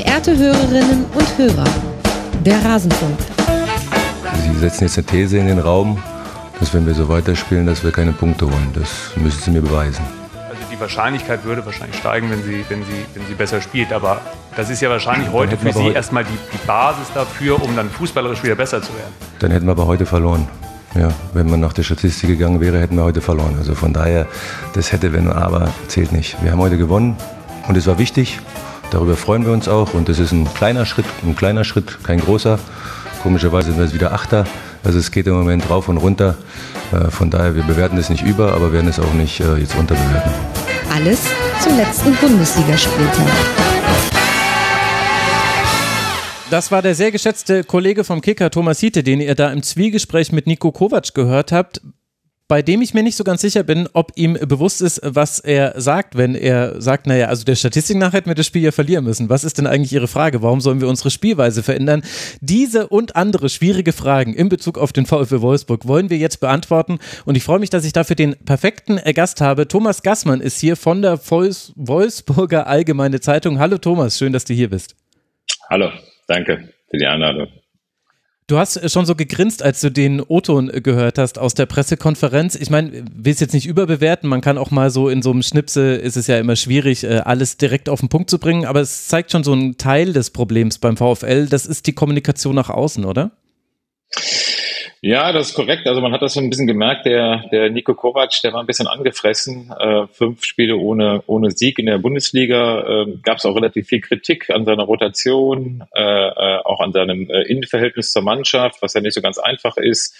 Verehrte Hörerinnen und Hörer, der Rasenfunk. Sie setzen jetzt eine These in den Raum, dass wenn wir so weiterspielen, dass wir keine Punkte holen. Das müssen Sie mir beweisen. Also die Wahrscheinlichkeit würde wahrscheinlich steigen, wenn sie, wenn sie, wenn sie besser spielt. Aber das ist ja wahrscheinlich heute für Sie erstmal die, die Basis dafür, um dann fußballerisch wieder besser zu werden. Dann hätten wir aber heute verloren. Ja, wenn man nach der Statistik gegangen wäre, hätten wir heute verloren. Also von daher, das hätte, wenn aber, zählt nicht. Wir haben heute gewonnen und es war wichtig. Darüber freuen wir uns auch und das ist ein kleiner Schritt, ein kleiner Schritt, kein großer. Komischerweise sind wir jetzt wieder Achter. Also es geht im Moment rauf und runter. Äh, von daher, wir bewerten es nicht über, aber werden es auch nicht äh, jetzt unterbewerten. Alles zum letzten Bundesligaspieltag. Das war der sehr geschätzte Kollege vom Kicker, Thomas Hiete, den ihr da im Zwiegespräch mit Nico Kovac gehört habt bei dem ich mir nicht so ganz sicher bin, ob ihm bewusst ist, was er sagt, wenn er sagt, naja, also der Statistik nach hätten wir das Spiel ja verlieren müssen. Was ist denn eigentlich Ihre Frage? Warum sollen wir unsere Spielweise verändern? Diese und andere schwierige Fragen in Bezug auf den VfL Wolfsburg wollen wir jetzt beantworten und ich freue mich, dass ich dafür den perfekten Gast habe. Thomas Gassmann ist hier von der Wolfsburger Allgemeine Zeitung. Hallo Thomas, schön, dass du hier bist. Hallo, danke für die Einladung. Du hast schon so gegrinst, als du den O-Ton gehört hast aus der Pressekonferenz. Ich meine, will es jetzt nicht überbewerten. Man kann auch mal so in so einem Schnipsel, ist es ja immer schwierig, äh, alles direkt auf den Punkt zu bringen. Aber es zeigt schon so einen Teil des Problems beim VfL. Das ist die Kommunikation nach außen, oder? Ja, das ist korrekt. Also man hat das so ein bisschen gemerkt. Der, der Nico Kovac, der war ein bisschen angefressen. Äh, fünf Spiele ohne, ohne Sieg in der Bundesliga. Äh, Gab es auch relativ viel Kritik an seiner Rotation, äh, äh, auch an seinem äh, Innenverhältnis zur Mannschaft, was ja nicht so ganz einfach ist.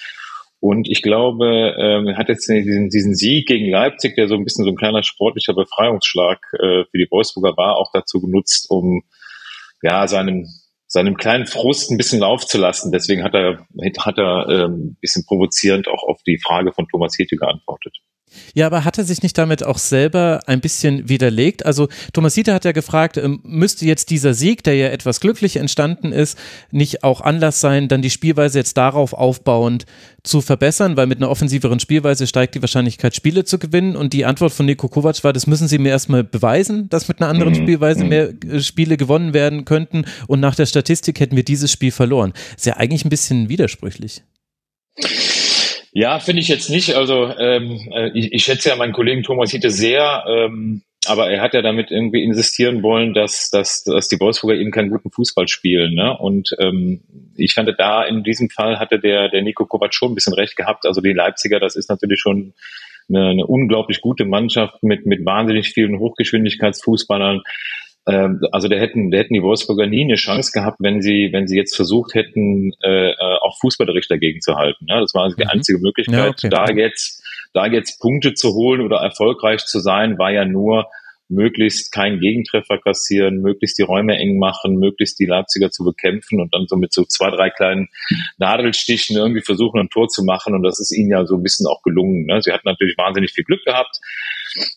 Und ich glaube, ähm, hat jetzt diesen, diesen Sieg gegen Leipzig, der so ein bisschen so ein kleiner sportlicher Befreiungsschlag äh, für die Wolfsburger war, auch dazu genutzt, um ja seinem seinem kleinen Frust ein bisschen Lauf zu lassen. Deswegen hat er, hat er ähm, bisschen provozierend auch auf die Frage von Thomas Hete geantwortet. Ja, aber hat er sich nicht damit auch selber ein bisschen widerlegt? Also Thomas Hiete hat ja gefragt, ähm, müsste jetzt dieser Sieg, der ja etwas glücklich entstanden ist, nicht auch Anlass sein, dann die Spielweise jetzt darauf aufbauend zu verbessern, weil mit einer offensiveren Spielweise steigt die Wahrscheinlichkeit, Spiele zu gewinnen. Und die Antwort von Nico Kovac war, das müssen sie mir erstmal beweisen, dass mit einer anderen mhm. Spielweise mhm. mehr äh, Spiele gewonnen werden könnten. Und nach der Statistik hätten wir dieses Spiel verloren. Ist ja eigentlich ein bisschen widersprüchlich. Ja, finde ich jetzt nicht. Also ähm, äh, ich, ich schätze ja meinen Kollegen Thomas Hiete sehr, ähm, aber er hat ja damit irgendwie insistieren wollen, dass, dass, dass die Wolfsburger eben keinen guten Fußball spielen. Ne? Und ähm, ich fand da in diesem Fall hatte der, der Nico Kovac schon ein bisschen recht gehabt. Also die Leipziger, das ist natürlich schon eine, eine unglaublich gute Mannschaft mit, mit wahnsinnig vielen Hochgeschwindigkeitsfußballern. Ähm, also da hätten, da hätten die Wolfsburger nie eine Chance gehabt, wenn sie, wenn sie jetzt versucht hätten, äh, äh auch fußballerisch dagegen zu halten. Ja, das war also die mhm. einzige Möglichkeit. Ja, okay. Da jetzt, da jetzt Punkte zu holen oder erfolgreich zu sein, war ja nur möglichst keinen Gegentreffer kassieren, möglichst die Räume eng machen, möglichst die Leipziger zu bekämpfen und dann so mit so zwei, drei kleinen Nadelstichen irgendwie versuchen, ein Tor zu machen. Und das ist ihnen ja so ein bisschen auch gelungen. Ne? Sie hatten natürlich wahnsinnig viel Glück gehabt.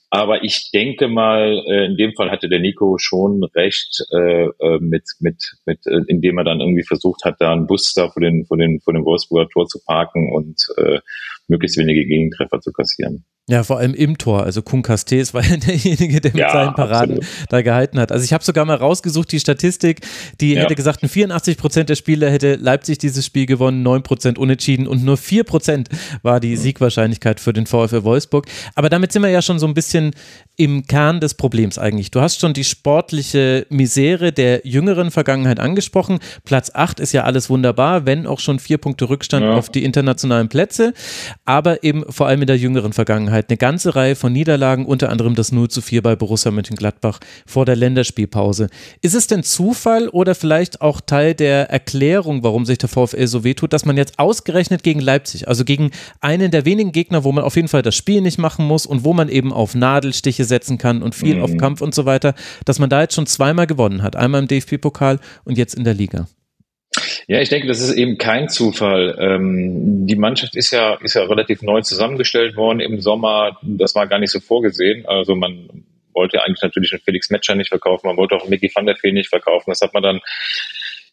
Aber ich denke mal, äh, in dem Fall hatte der Nico schon recht, äh, äh, mit, mit, mit, indem er dann irgendwie versucht hat, da einen Bus da vor den, vor den, vor dem Wolfsburger Tor zu parken und äh, möglichst wenige Gegentreffer zu kassieren. Ja, vor allem im Tor. Also Kun Castells war ja derjenige, der mit ja, seinen Paraden absolut. da gehalten hat. Also ich habe sogar mal rausgesucht, die Statistik, die ja. hätte gesagt, in 84 Prozent der Spiele hätte Leipzig dieses Spiel gewonnen, 9 Prozent unentschieden und nur 4 Prozent war die Siegwahrscheinlichkeit für den VfL Wolfsburg. Aber damit sind wir ja schon so ein bisschen im Kern des Problems eigentlich. Du hast schon die sportliche Misere der jüngeren Vergangenheit angesprochen. Platz 8 ist ja alles wunderbar, wenn auch schon vier Punkte Rückstand ja. auf die internationalen Plätze, aber eben vor allem in der jüngeren Vergangenheit eine ganze Reihe von Niederlagen, unter anderem das 0 zu 4 bei Borussia Mönchengladbach vor der Länderspielpause. Ist es denn Zufall oder vielleicht auch Teil der Erklärung, warum sich der VfL so wehtut, dass man jetzt ausgerechnet gegen Leipzig, also gegen einen der wenigen Gegner, wo man auf jeden Fall das Spiel nicht machen muss und wo man eben auf Nadelstiche setzen kann und viel mhm. auf Kampf und so weiter, dass man da jetzt schon zweimal gewonnen hat. Einmal im DFB-Pokal und jetzt in der Liga. Ja, ich denke, das ist eben kein Zufall. Ähm, die Mannschaft ist ja, ist ja relativ neu zusammengestellt worden im Sommer. Das war gar nicht so vorgesehen. Also man wollte eigentlich natürlich einen Felix Metscher nicht verkaufen, man wollte auch einen Mickey van der Fee nicht verkaufen. Das hat man dann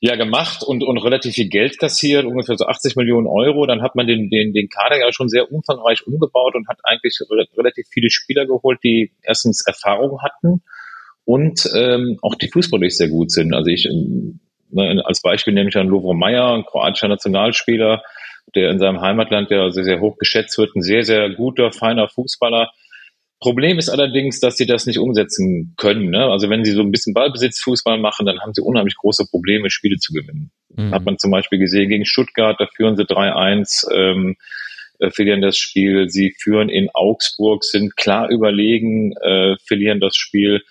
ja gemacht und, und relativ viel Geld kassiert, ungefähr so 80 Millionen Euro. Dann hat man den, den, den Kader ja schon sehr umfangreich umgebaut und hat eigentlich relativ viele Spieler geholt, die erstens Erfahrung hatten und ähm, auch die fußballisch sehr gut sind. Also ich ne, als Beispiel nehme ich an Lovro Meyer, ein kroatischer Nationalspieler, der in seinem Heimatland ja sehr, sehr hoch geschätzt wird, ein sehr, sehr guter, feiner Fußballer. Problem ist allerdings, dass sie das nicht umsetzen können. Ne? Also wenn sie so ein bisschen Ballbesitzfußball machen, dann haben sie unheimlich große Probleme, Spiele zu gewinnen. Mhm. Hat man zum Beispiel gesehen gegen Stuttgart, da führen sie 3-1, ähm, äh, verlieren das Spiel. Sie führen in Augsburg, sind klar überlegen, äh, verlieren das Spiel.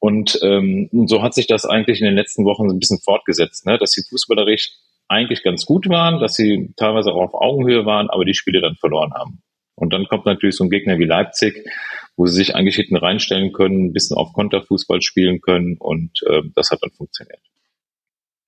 Und ähm, so hat sich das eigentlich in den letzten Wochen so ein bisschen fortgesetzt, ne? dass sie fußballerisch eigentlich ganz gut waren, dass sie teilweise auch auf Augenhöhe waren, aber die Spiele dann verloren haben. Und dann kommt natürlich so ein Gegner wie Leipzig, wo sie sich eigentlich hinten reinstellen können, ein bisschen auf Konterfußball spielen können und äh, das hat dann funktioniert.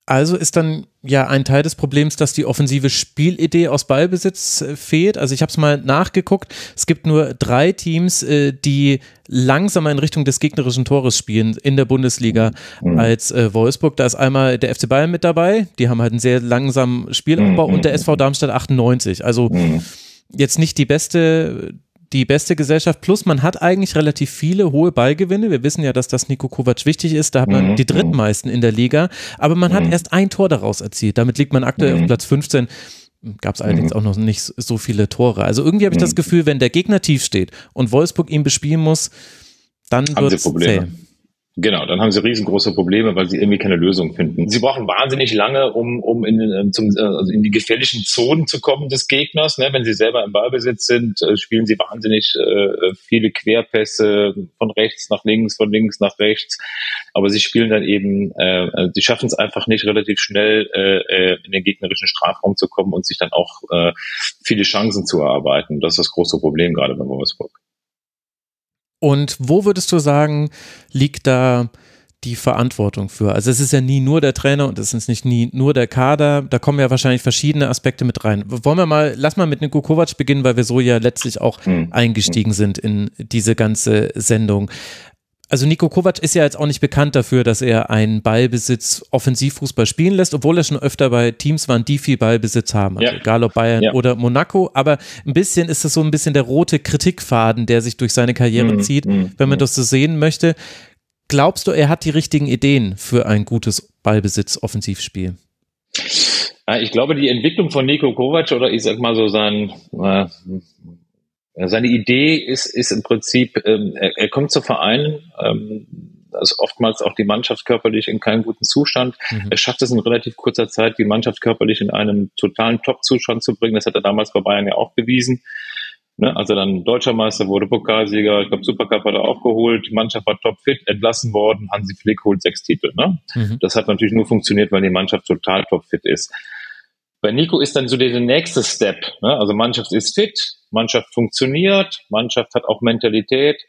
Also ist dann ja ein Teil des Problems, dass die offensive Spielidee aus Ballbesitz äh, fehlt. Also ich habe es mal nachgeguckt. Es gibt nur drei Teams, äh, die langsamer in Richtung des gegnerischen Tores spielen in der Bundesliga mhm. als äh, Wolfsburg. Da ist einmal der FC Bayern mit dabei. Die haben halt einen sehr langsamen Spielaufbau mhm. und der SV Darmstadt 98. Also mhm. Jetzt nicht die beste die beste Gesellschaft. Plus man hat eigentlich relativ viele hohe Ballgewinne. Wir wissen ja, dass das Nico Kovac wichtig ist. Da hat man mhm. die drittmeisten in der Liga. Aber man hat mhm. erst ein Tor daraus erzielt. Damit liegt man aktuell auf mhm. Platz 15 gab es allerdings auch noch nicht so viele Tore. Also irgendwie habe ich das Gefühl, wenn der Gegner tief steht und Wolfsburg ihn bespielen muss, dann wird es. Genau, dann haben sie riesengroße Probleme, weil sie irgendwie keine Lösung finden. Sie brauchen wahnsinnig lange, um, um in, ähm, zum, äh, also in die gefährlichen Zonen zu kommen des Gegners. Ne? Wenn sie selber im Ballbesitz sind, äh, spielen sie wahnsinnig äh, viele Querpässe von rechts nach links, von links nach rechts. Aber sie spielen dann eben, äh, sie schaffen es einfach nicht relativ schnell äh, in den gegnerischen Strafraum zu kommen und sich dann auch äh, viele Chancen zu erarbeiten. Das ist das große Problem gerade bei Wolfsburg. Und wo würdest du sagen, liegt da die Verantwortung für? Also es ist ja nie nur der Trainer und es ist nicht nie nur der Kader. Da kommen ja wahrscheinlich verschiedene Aspekte mit rein. Wollen wir mal, lass mal mit Nico Kovac beginnen, weil wir so ja letztlich auch mhm. eingestiegen sind in diese ganze Sendung also Nico Kovac ist ja jetzt auch nicht bekannt dafür, dass er einen Ballbesitz Offensivfußball spielen lässt, obwohl er schon öfter bei Teams waren, die viel Ballbesitz haben, also ja. egal ob Bayern ja. oder Monaco, aber ein bisschen ist das so ein bisschen der rote Kritikfaden, der sich durch seine Karriere mhm. zieht, mhm. wenn man mhm. das so sehen möchte. Glaubst du, er hat die richtigen Ideen für ein gutes Ballbesitz-Offensivspiel? Ich glaube, die Entwicklung von Nico Kovac oder ich sag mal so sein, äh, seine Idee ist, ist im Prinzip, ähm, er, er kommt zu Vereinen, ähm, ist oftmals auch die Mannschaft körperlich in keinem guten Zustand. Mhm. Er schafft es in relativ kurzer Zeit, die Mannschaft körperlich in einen totalen Top-Zustand zu bringen. Das hat er damals bei Bayern ja auch bewiesen. Ne, als er dann Deutscher Meister wurde, Pokalsieger, ich glaube Supercup hat er auch geholt, die Mannschaft war topfit, entlassen worden, Hansi Flick holt sechs Titel. Ne? Mhm. Das hat natürlich nur funktioniert, weil die Mannschaft total topfit ist. Bei Nico ist dann so der nächste Step. Ne? Also Mannschaft ist fit, Mannschaft funktioniert, Mannschaft hat auch Mentalität.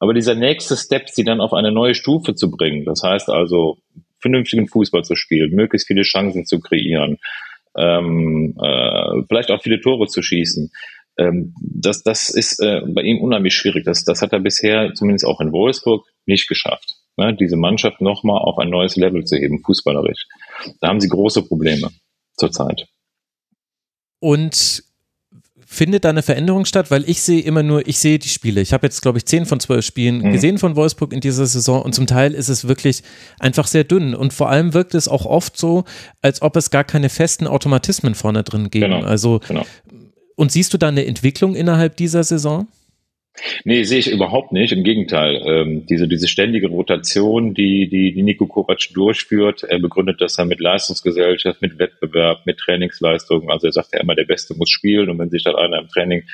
Aber dieser nächste Step, sie dann auf eine neue Stufe zu bringen, das heißt also vernünftigen Fußball zu spielen, möglichst viele Chancen zu kreieren, ähm, äh, vielleicht auch viele Tore zu schießen. Ähm, das, das ist äh, bei ihm unheimlich schwierig. Das, das hat er bisher, zumindest auch in Wolfsburg, nicht geschafft. Ne? Diese Mannschaft nochmal auf ein neues Level zu heben, fußballerisch. Da haben sie große Probleme zurzeit. Und findet da eine Veränderung statt? Weil ich sehe immer nur, ich sehe die Spiele. Ich habe jetzt, glaube ich, zehn von zwölf Spielen mhm. gesehen von Wolfsburg in dieser Saison und zum Teil ist es wirklich einfach sehr dünn. Und vor allem wirkt es auch oft so, als ob es gar keine festen Automatismen vorne drin geben. Genau. Also, genau. und siehst du da eine Entwicklung innerhalb dieser Saison? Nee, sehe ich überhaupt nicht. Im Gegenteil. Ähm, diese, diese ständige Rotation, die, die, die Nico Kovac durchführt, er begründet das ja mit Leistungsgesellschaft, mit Wettbewerb, mit Trainingsleistungen. Also er sagt ja immer, der Beste muss spielen und wenn sich dann einer im Training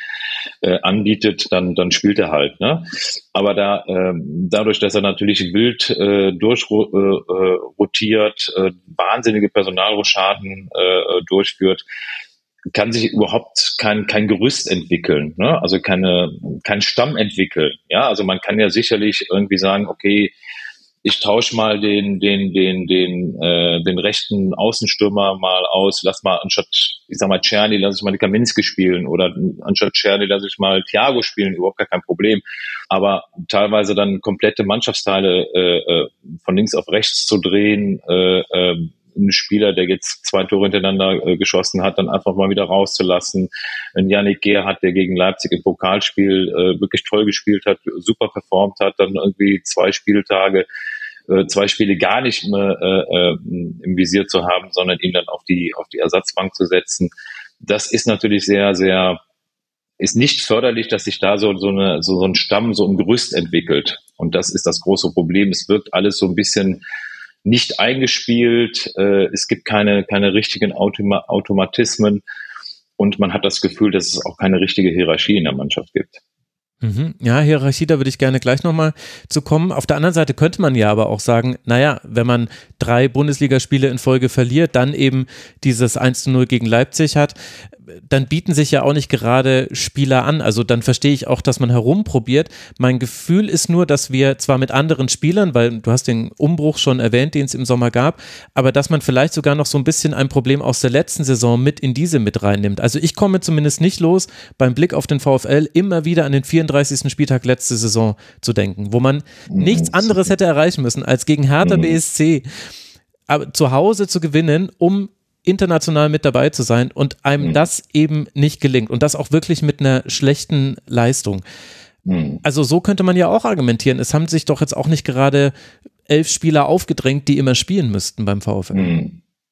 äh, anbietet, dann, dann spielt er halt. Ne? Aber da, ähm, dadurch, dass er natürlich wild äh, durchrotiert, äh, äh, wahnsinnige Personalroschaden äh, durchführt, kann sich überhaupt kein, kein Gerüst entwickeln, ne? also keine, kein Stamm entwickeln. Ja, also man kann ja sicherlich irgendwie sagen, okay, ich tausche mal den, den, den, den, äh, den rechten Außenstürmer mal aus, lass mal anstatt, ich sag mal, Czerny, lass ich mal Kaminski spielen oder anstatt Czerny lass ich mal Thiago spielen, überhaupt gar kein Problem. Aber teilweise dann komplette Mannschaftsteile äh, äh von links auf rechts zu drehen, äh, äh, einen Spieler, der jetzt zwei Tore hintereinander äh, geschossen hat, dann einfach mal wieder rauszulassen. Ein Yannick Gerhardt, der gegen Leipzig im Pokalspiel äh, wirklich toll gespielt hat, super performt hat, dann irgendwie zwei Spieltage äh, zwei Spiele gar nicht mehr äh, äh, im Visier zu haben, sondern ihn dann auf die auf die Ersatzbank zu setzen. Das ist natürlich sehr sehr ist nicht förderlich, dass sich da so so, eine, so so ein Stamm so ein Gerüst entwickelt. Und das ist das große Problem. Es wirkt alles so ein bisschen nicht eingespielt. Äh, es gibt keine keine richtigen Automa Automatismen und man hat das Gefühl, dass es auch keine richtige Hierarchie in der Mannschaft gibt. Mhm. Ja, Hierarchie, da würde ich gerne gleich nochmal zu kommen. Auf der anderen Seite könnte man ja aber auch sagen, naja, wenn man drei Bundesligaspiele in Folge verliert, dann eben dieses 1 zu 0 gegen Leipzig hat, dann bieten sich ja auch nicht gerade Spieler an. Also dann verstehe ich auch, dass man herumprobiert. Mein Gefühl ist nur, dass wir zwar mit anderen Spielern, weil du hast den Umbruch schon erwähnt, den es im Sommer gab, aber dass man vielleicht sogar noch so ein bisschen ein Problem aus der letzten Saison mit in diese mit reinnimmt. Also ich komme zumindest nicht los, beim Blick auf den VfL immer wieder an den 34. Spieltag letzte Saison zu denken, wo man nichts anderes hätte erreichen müssen, als gegen Hertha mhm. BSC zu Hause zu gewinnen, um international mit dabei zu sein und einem mhm. das eben nicht gelingt und das auch wirklich mit einer schlechten Leistung. Mhm. Also so könnte man ja auch argumentieren. Es haben sich doch jetzt auch nicht gerade elf Spieler aufgedrängt, die immer spielen müssten beim VfL.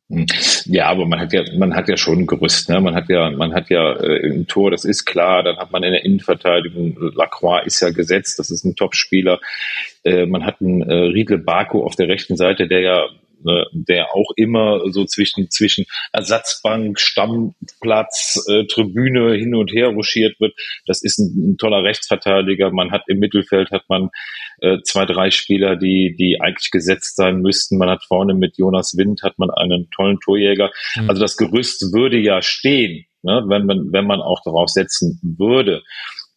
Mhm. Ja, aber man hat ja, man hat ja schon ein Gerüst, ne? Man hat ja, man hat ja äh, ein Tor, das ist klar. Dann hat man in der Innenverteidigung Lacroix ist ja gesetzt, das ist ein Top-Spieler. Äh, man hat einen äh, Riedle Baku auf der rechten Seite, der ja ne, der auch immer so zwischen, zwischen Ersatzbank, Stammplatz, äh, Tribüne hin und her ruschiert wird. Das ist ein, ein toller Rechtsverteidiger. Man hat im Mittelfeld hat man äh, zwei, drei Spieler, die, die eigentlich gesetzt sein müssten. Man hat vorne mit Jonas Wind hat man einen tollen Torjäger. Mhm. Also das Gerüst würde ja stehen, ne, wenn man, wenn man auch darauf setzen würde.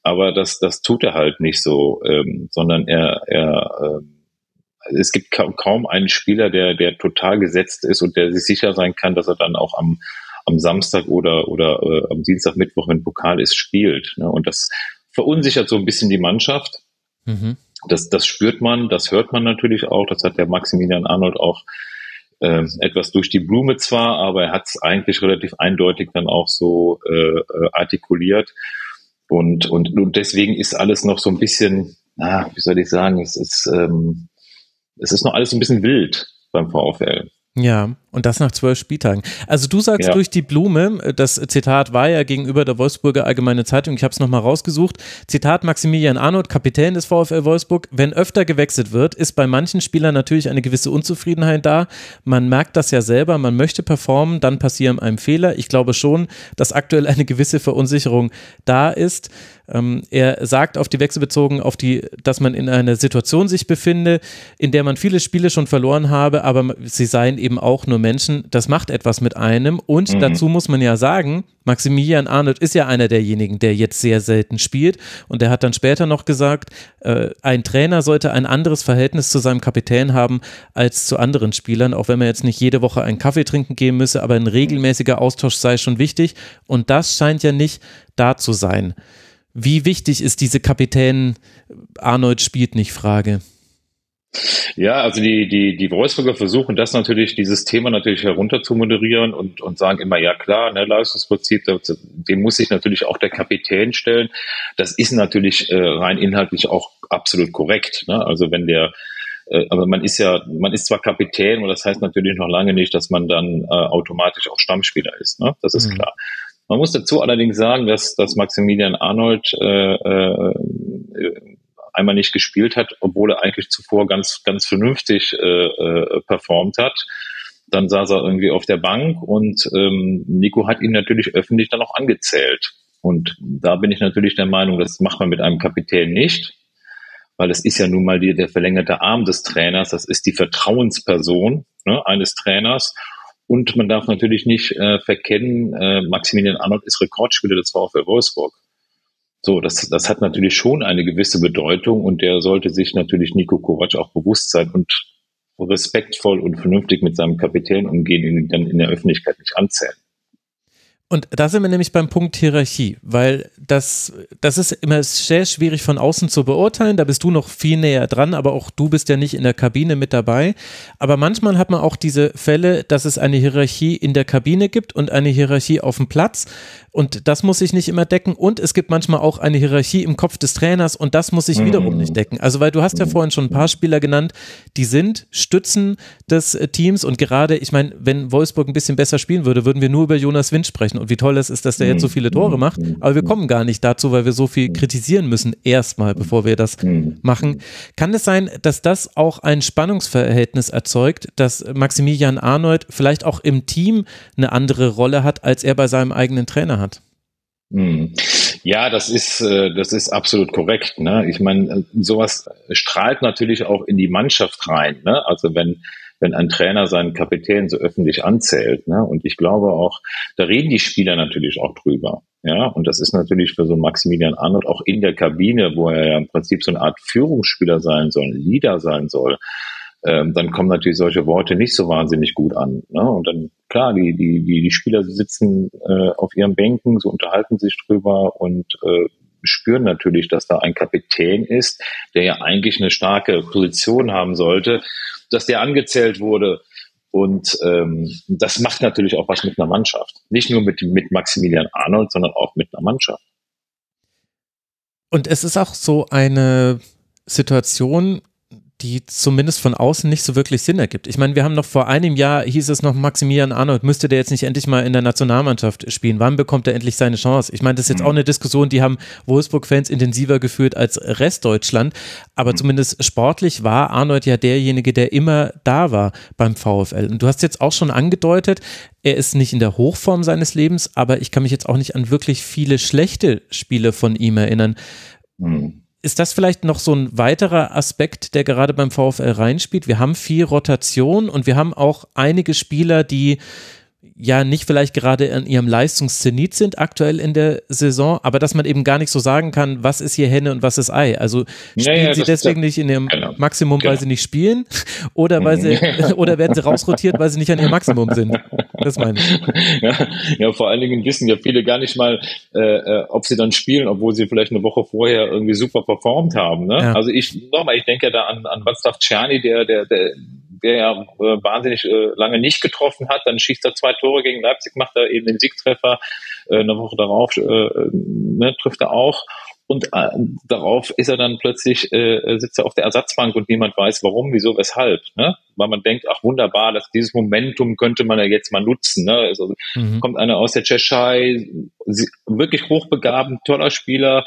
Aber das, das tut er halt nicht so, ähm, sondern er, er ähm, es gibt kaum einen Spieler, der, der total gesetzt ist und der sich sicher sein kann, dass er dann auch am, am Samstag oder, oder äh, am Dienstag, Mittwoch, wenn Pokal ist, spielt. Ne? Und das verunsichert so ein bisschen die Mannschaft. Mhm. Das, das spürt man, das hört man natürlich auch. Das hat der Maximilian Arnold auch äh, etwas durch die Blume zwar, aber er hat es eigentlich relativ eindeutig dann auch so äh, äh, artikuliert. Und, und, und deswegen ist alles noch so ein bisschen, na, wie soll ich sagen, es ist ähm, es ist noch alles ein bisschen wild beim VfL. Ja, und das nach zwölf Spieltagen. Also du sagst ja. durch die Blume, das Zitat war ja gegenüber der Wolfsburger Allgemeine Zeitung, ich habe es nochmal rausgesucht, Zitat Maximilian Arnold, Kapitän des VfL Wolfsburg, wenn öfter gewechselt wird, ist bei manchen Spielern natürlich eine gewisse Unzufriedenheit da. Man merkt das ja selber, man möchte performen, dann passieren einem Fehler. Ich glaube schon, dass aktuell eine gewisse Verunsicherung da ist. Ähm, er sagt auf die Wechsel bezogen, auf die, dass man in einer Situation sich befinde, in der man viele Spiele schon verloren habe, aber sie seien eben auch nur Menschen. Das macht etwas mit einem. Und mhm. dazu muss man ja sagen, Maximilian Arnold ist ja einer derjenigen, der jetzt sehr selten spielt. Und er hat dann später noch gesagt, äh, ein Trainer sollte ein anderes Verhältnis zu seinem Kapitän haben als zu anderen Spielern, auch wenn man jetzt nicht jede Woche einen Kaffee trinken gehen müsse, aber ein regelmäßiger Austausch sei schon wichtig. Und das scheint ja nicht da zu sein. Wie wichtig ist diese Kapitän Arnold spielt nicht Frage? Ja, also die, die, die Wolfsburger versuchen das natürlich, dieses Thema natürlich herunter zu moderieren und, und sagen immer, ja klar, ne, Leistungsprinzip, dem muss sich natürlich auch der Kapitän stellen. Das ist natürlich äh, rein inhaltlich auch absolut korrekt. Ne? Also wenn der äh, aber man ist ja, man ist zwar Kapitän, und das heißt natürlich noch lange nicht, dass man dann äh, automatisch auch Stammspieler ist. Ne? Das ist mhm. klar. Man muss dazu allerdings sagen, dass, dass Maximilian Arnold äh, äh, einmal nicht gespielt hat, obwohl er eigentlich zuvor ganz, ganz vernünftig äh, äh, performt hat. Dann saß er irgendwie auf der Bank und ähm, Nico hat ihn natürlich öffentlich dann auch angezählt. Und da bin ich natürlich der Meinung, das macht man mit einem Kapitän nicht, weil es ist ja nun mal die, der verlängerte Arm des Trainers, das ist die Vertrauensperson ne, eines Trainers. Und man darf natürlich nicht äh, verkennen, äh, Maximilian Arnold ist Rekordspieler des VfL Wolfsburg. So, das, das hat natürlich schon eine gewisse Bedeutung und der sollte sich natürlich Nico Kovac auch bewusst sein und respektvoll und vernünftig mit seinem Kapitän umgehen, ihn dann in der Öffentlichkeit nicht anzählen. Und da sind wir nämlich beim Punkt Hierarchie, weil das, das ist immer sehr schwierig von außen zu beurteilen. Da bist du noch viel näher dran, aber auch du bist ja nicht in der Kabine mit dabei. Aber manchmal hat man auch diese Fälle, dass es eine Hierarchie in der Kabine gibt und eine Hierarchie auf dem Platz. Und das muss sich nicht immer decken. Und es gibt manchmal auch eine Hierarchie im Kopf des Trainers und das muss sich wiederum nicht decken. Also, weil du hast ja vorhin schon ein paar Spieler genannt, die sind Stützen des Teams und gerade, ich meine, wenn Wolfsburg ein bisschen besser spielen würde, würden wir nur über Jonas Wind sprechen sprechen und wie toll es ist, dass der jetzt so viele Tore macht. Aber wir kommen gar nicht dazu, weil wir so viel kritisieren müssen, erstmal, bevor wir das machen. Kann es sein, dass das auch ein Spannungsverhältnis erzeugt, dass Maximilian Arnold vielleicht auch im Team eine andere Rolle hat, als er bei seinem eigenen Trainer hat? Ja, das ist, äh, das ist absolut korrekt. Ne? Ich meine, sowas strahlt natürlich auch in die Mannschaft rein. Ne? Also wenn, wenn ein Trainer seinen Kapitän so öffentlich anzählt. Ne? Und ich glaube auch, da reden die Spieler natürlich auch drüber. Ja, und das ist natürlich für so Maximilian Arnold auch in der Kabine, wo er ja im Prinzip so eine Art Führungsspieler sein soll, Leader sein soll. Ähm, dann kommen natürlich solche Worte nicht so wahnsinnig gut an. Ne? Und dann, klar, die, die, die, die Spieler sitzen äh, auf ihren Bänken, so unterhalten sich drüber und äh, spüren natürlich, dass da ein Kapitän ist, der ja eigentlich eine starke Position haben sollte dass der angezählt wurde. Und ähm, das macht natürlich auch was mit einer Mannschaft. Nicht nur mit, mit Maximilian Arnold, sondern auch mit einer Mannschaft. Und es ist auch so eine Situation, die zumindest von außen nicht so wirklich Sinn ergibt. Ich meine, wir haben noch vor einem Jahr, hieß es noch, Maximilian Arnold, müsste der jetzt nicht endlich mal in der Nationalmannschaft spielen? Wann bekommt er endlich seine Chance? Ich meine, das ist jetzt mhm. auch eine Diskussion, die haben Wolfsburg-Fans intensiver geführt als Restdeutschland, aber mhm. zumindest sportlich war Arnold ja derjenige, der immer da war beim VfL. Und du hast jetzt auch schon angedeutet, er ist nicht in der Hochform seines Lebens, aber ich kann mich jetzt auch nicht an wirklich viele schlechte Spiele von ihm erinnern. Mhm ist das vielleicht noch so ein weiterer Aspekt, der gerade beim VfL reinspielt? Wir haben viel Rotation und wir haben auch einige Spieler, die ja nicht vielleicht gerade an ihrem Leistungszenit sind aktuell in der Saison, aber dass man eben gar nicht so sagen kann, was ist hier Henne und was ist Ei. Also spielen ja, ja, sie deswegen nicht in ihrem genau. Maximum, weil genau. sie nicht spielen oder weil sie oder werden sie rausrotiert, weil sie nicht an ihrem Maximum sind. Das meine ich. Ja, ja vor allen Dingen wissen ja viele gar nicht mal, äh, äh, ob sie dann spielen, obwohl sie vielleicht eine Woche vorher irgendwie super performt haben. Ne? Also ich nochmal, ich denke ja da an, an Václav Czerny, der, der, der der ja äh, wahnsinnig äh, lange nicht getroffen hat. Dann schießt er zwei Tore gegen Leipzig, macht er eben den Siegtreffer. Äh, eine Woche darauf äh, ne, trifft er auch. Und äh, darauf ist er dann plötzlich, äh, sitzt er auf der Ersatzbank und niemand weiß warum, wieso, weshalb. Ne? Weil man denkt, ach wunderbar, dass dieses Momentum könnte man ja jetzt mal nutzen. Ne? Also mhm. kommt einer aus der Tschechei, wirklich hochbegaben, toller Spieler,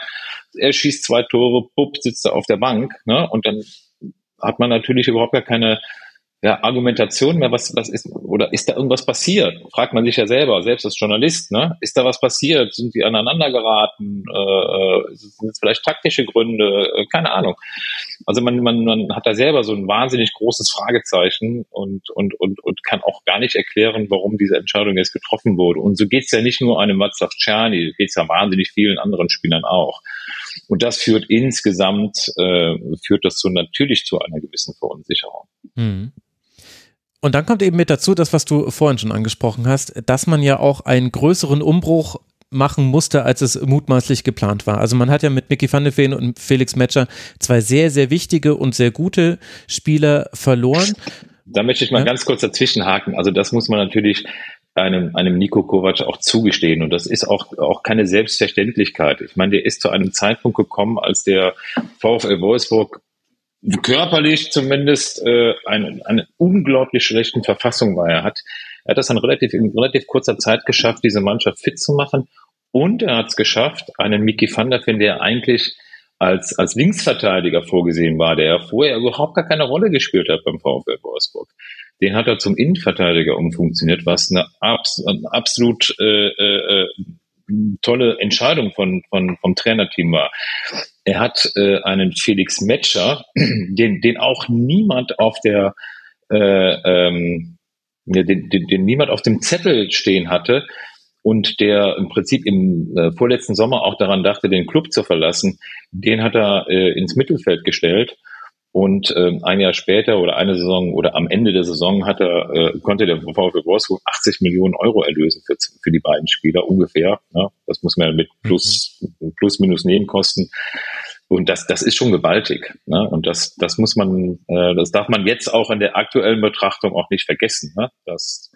er schießt zwei Tore, pupp, sitzt er auf der Bank. Ne? Und dann hat man natürlich überhaupt gar keine ja, Argumentation mehr, was, was ist, oder ist da irgendwas passiert? Fragt man sich ja selber, selbst als Journalist, ne? Ist da was passiert? Sind die aneinander geraten? Äh, äh sind es vielleicht taktische Gründe? Äh, keine Ahnung. Also man, man, man hat da selber so ein wahnsinnig großes Fragezeichen und, und, und, und kann auch gar nicht erklären, warum diese Entscheidung jetzt getroffen wurde. Und so geht's ja nicht nur einem Václav Czerny, geht's ja wahnsinnig vielen anderen Spielern auch. Und das führt insgesamt, äh, führt das so natürlich zu einer gewissen Verunsicherung. Mhm. Und dann kommt eben mit dazu, das, was du vorhin schon angesprochen hast, dass man ja auch einen größeren Umbruch machen musste, als es mutmaßlich geplant war. Also man hat ja mit Mickey van de Veen und Felix Metscher zwei sehr, sehr wichtige und sehr gute Spieler verloren. Da möchte ich mal ja. ganz kurz dazwischenhaken. Also das muss man natürlich einem, einem Nico Kovac auch zugestehen. Und das ist auch, auch keine Selbstverständlichkeit. Ich meine, der ist zu einem Zeitpunkt gekommen, als der VfL Wolfsburg körperlich zumindest äh, eine, eine unglaublich schlechten Verfassung war. Er hat, er hat das dann relativ in relativ kurzer Zeit geschafft, diese Mannschaft fit zu machen. Und er hat es geschafft, einen Mickey van der Ven, der eigentlich als, als Linksverteidiger vorgesehen war, der vorher überhaupt gar keine Rolle gespielt hat beim VfL Wolfsburg. Den hat er zum Innenverteidiger umfunktioniert, was eine, abs eine absolut äh, äh, tolle Entscheidung von, von, vom Trainerteam war. Er hat äh, einen Felix Metscher, den, den auch niemand auf der äh, ähm, den, den, den niemand auf dem Zettel stehen hatte und der im Prinzip im äh, vorletzten Sommer auch daran dachte, den Club zu verlassen, den hat er äh, ins Mittelfeld gestellt Und äh, ein Jahr später oder eine Saison oder am Ende der Saison hatte, äh, konnte der VfL Wolfsburg 80 Millionen Euro erlösen für, für die beiden Spieler ungefähr. Ne? Das muss man mit plus, mhm. plus minus Nebenkosten. Und das, das ist schon gewaltig. Ne? Und das, das muss man, äh, das darf man jetzt auch in der aktuellen Betrachtung auch nicht vergessen. Ne? Das,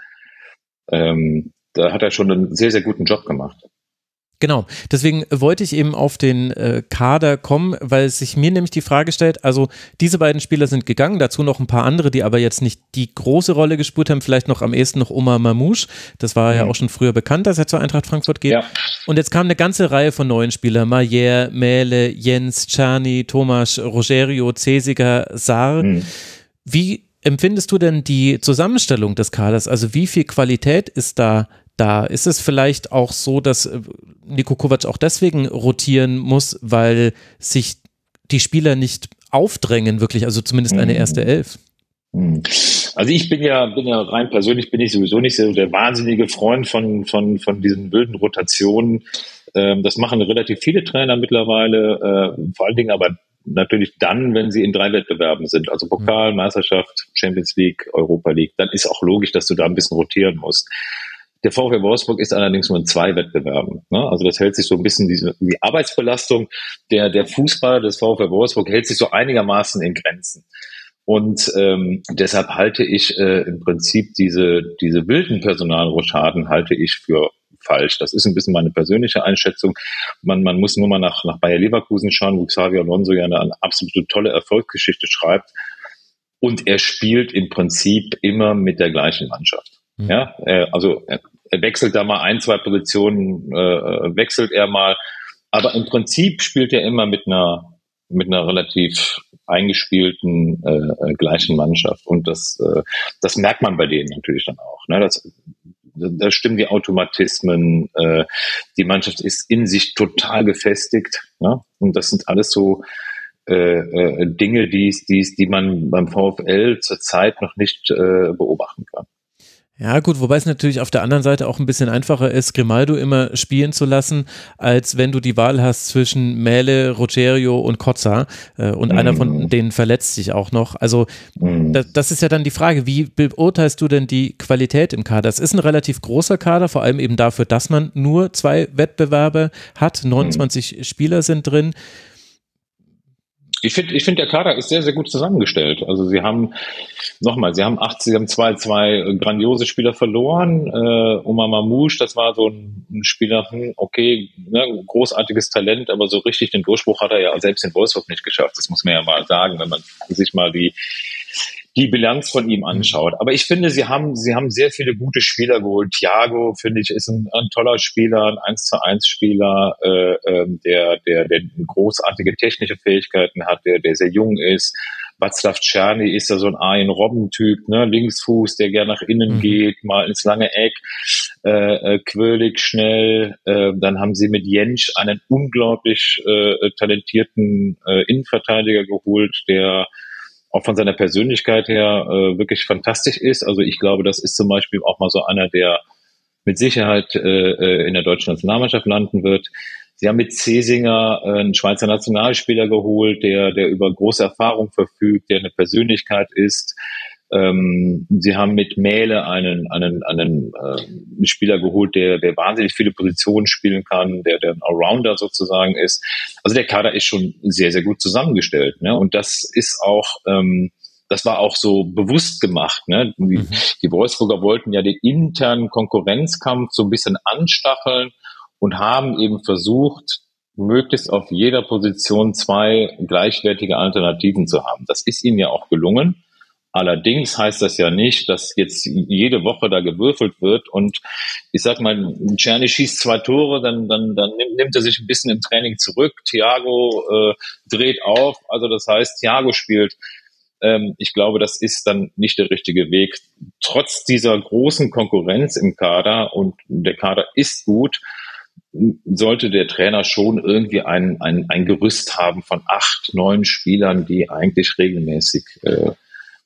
ähm, da hat er schon einen sehr, sehr guten Job gemacht. Genau, deswegen wollte ich eben auf den äh, Kader kommen, weil sich mir nämlich die Frage stellt, also diese beiden Spieler sind gegangen, dazu noch ein paar andere, die aber jetzt nicht die große Rolle gespielt haben, vielleicht noch am ehesten noch Omar Mamouche, das war mhm. ja auch schon früher bekannt, dass er zur Eintracht Frankfurt geht. Ja. Und jetzt kam eine ganze Reihe von neuen Spielern, Mayer, Mähle, Jens, Czerny, Thomas, Rogerio, Cesiger, Saar. Mhm. Wie empfindest du denn die Zusammenstellung des Kaders? Also wie viel Qualität ist da da? Ist es vielleicht auch so, dass äh, Niko Kovac auch deswegen rotieren muss, weil sich die Spieler nicht aufdrängen, wirklich, also zumindest eine erste mhm. Elf? Mhm. Also ich bin ja, bin ja rein persönlich bin ich sowieso nicht so der wahnsinnige Freund von, von, von diesen wilden Rotationen. Ähm, das machen relativ viele Trainer mittlerweile, äh, vor allen Dingen aber natürlich dann, wenn sie in drei Wettbewerben sind, also Pokal, mhm. Meisterschaft, Champions League, Europa League, dann ist auch logisch, dass du da ein bisschen rotieren musst. Der VfL Wolfsburg ist allerdings nur in zwei Wettbewerben. Ne? Also das hält sich so ein bisschen diese, die Arbeitsbelastung der, der Fußballer des VfL Wolfsburg hält sich so einigermaßen in Grenzen. Und ähm, deshalb halte ich äh, im Prinzip diese, diese wilden Personalrochaden halte ich für falsch. Das ist ein bisschen meine persönliche Einschätzung. Man, man muss nur mal nach, nach Bayer Leverkusen schauen, wo Xavier Alonso ja eine, eine absolute tolle Erfolgsgeschichte schreibt. Und er spielt im Prinzip immer mit der gleichen Mannschaft. Mhm. Ja, äh, also er, wechselt da mal ein, zwei Positionen, äh, wechselt er mal. Aber im Prinzip spielt er immer mit einer mit einer relativ eingespielten äh, äh, gleichen Mannschaft und das äh, das merkt man bei denen natürlich dann auch. Ne? Das, da stimmen die Automatismen, äh, die Mannschaft ist in sich total gefestigt. Ne? Und das sind alles so äh, äh, Dinge, die, die, die man beim VfL zurzeit noch nicht äh, beobachten kann. Ja, gut, wobei es natürlich auf der anderen Seite auch ein bisschen einfacher ist, Grimaldo immer spielen zu lassen, als wenn du die Wahl hast zwischen Mähle, Rogerio und Kotza äh, und mm. einer von mhm. denen verletzt sich auch noch. Also mm. das, das, ist ja dann die Frage, wie beurteilst du denn die Qualität im Kader? Es ist ein relativ großer Kader, vor allem eben dafür, dass man nur zwei Wettbewerbe hat, 29 mm. Spieler sind drin. Ich finde, ich finde, der Kader ist sehr, sehr gut zusammengestellt. Also sie haben, nochmal, sie haben acht, sie haben zwei, zwei grandiose Spieler verloren. Äh, Omar Mamouche, das war so ein, ein Spieler, hm, okay, ne, großartiges Talent, aber so richtig den Durchbruch hat er ja selbst in Wolfsburg nicht geschafft. Das muss man ja mal sagen, wenn man sich mal die die Bilanz von ihm anschaut. Aber ich finde, sie haben, sie haben sehr viele gute Spieler geholt. Thiago, finde ich, ist ein, ein toller Spieler, ein 1 zu 1 Spieler, äh, äh, der, der, der großartige technische Fähigkeiten hat, der, der sehr jung ist. Václav Czerny ist ja so ein Arjen Robben-Typ, ne? Linksfuß, der gern nach innen mhm. geht, mal ins lange Eck, äh, äh, quirlig, schnell. Äh, dann haben sie mit Jentsch einen unglaublich äh, talentierten äh, Innenverteidiger geholt, der auch von seiner Persönlichkeit her äh, wirklich fantastisch ist. Also ich glaube, das ist zum Beispiel auch mal so einer, der mit Sicherheit äh, äh in der deutschen Nationalmannschaft landen wird. Sie haben mit Cesinger äh, einen Schweizer Nationalspieler geholt, der, der über große Erfahrung verfügt, der eine Persönlichkeit ist. Ähm, sie haben mit Mähle einen, einen, einen äh, Spieler geholt, der, der wahnsinnig viele Positionen spielen kann, der, der ein Allrounder sozusagen ist. Also der Kader ist schon sehr, sehr gut zusammengestellt. Ne? Und das ist auch, ähm, das war auch so bewusst gemacht. Ne? Die, mhm. die Wolfsburger wollten ja den internen Konkurrenzkampf so ein bisschen anstacheln und haben eben versucht, möglichst auf jeder Position zwei gleichwertige Alternativen zu haben. Das ist ihnen ja auch gelungen. Allerdings heißt das ja nicht, dass jetzt jede Woche da gewürfelt wird und ich sag mal, Czerny schießt zwei Tore, dann, dann, dann nimmt, nimmt er sich ein bisschen im Training zurück. Thiago äh, dreht auf, also das heißt, Thiago spielt. Ähm, ich glaube, das ist dann nicht der richtige Weg. Trotz dieser großen Konkurrenz im Kader und der Kader ist gut, sollte der Trainer schon irgendwie ein, ein, ein Gerüst haben von acht, neun Spielern, die eigentlich regelmäßig äh,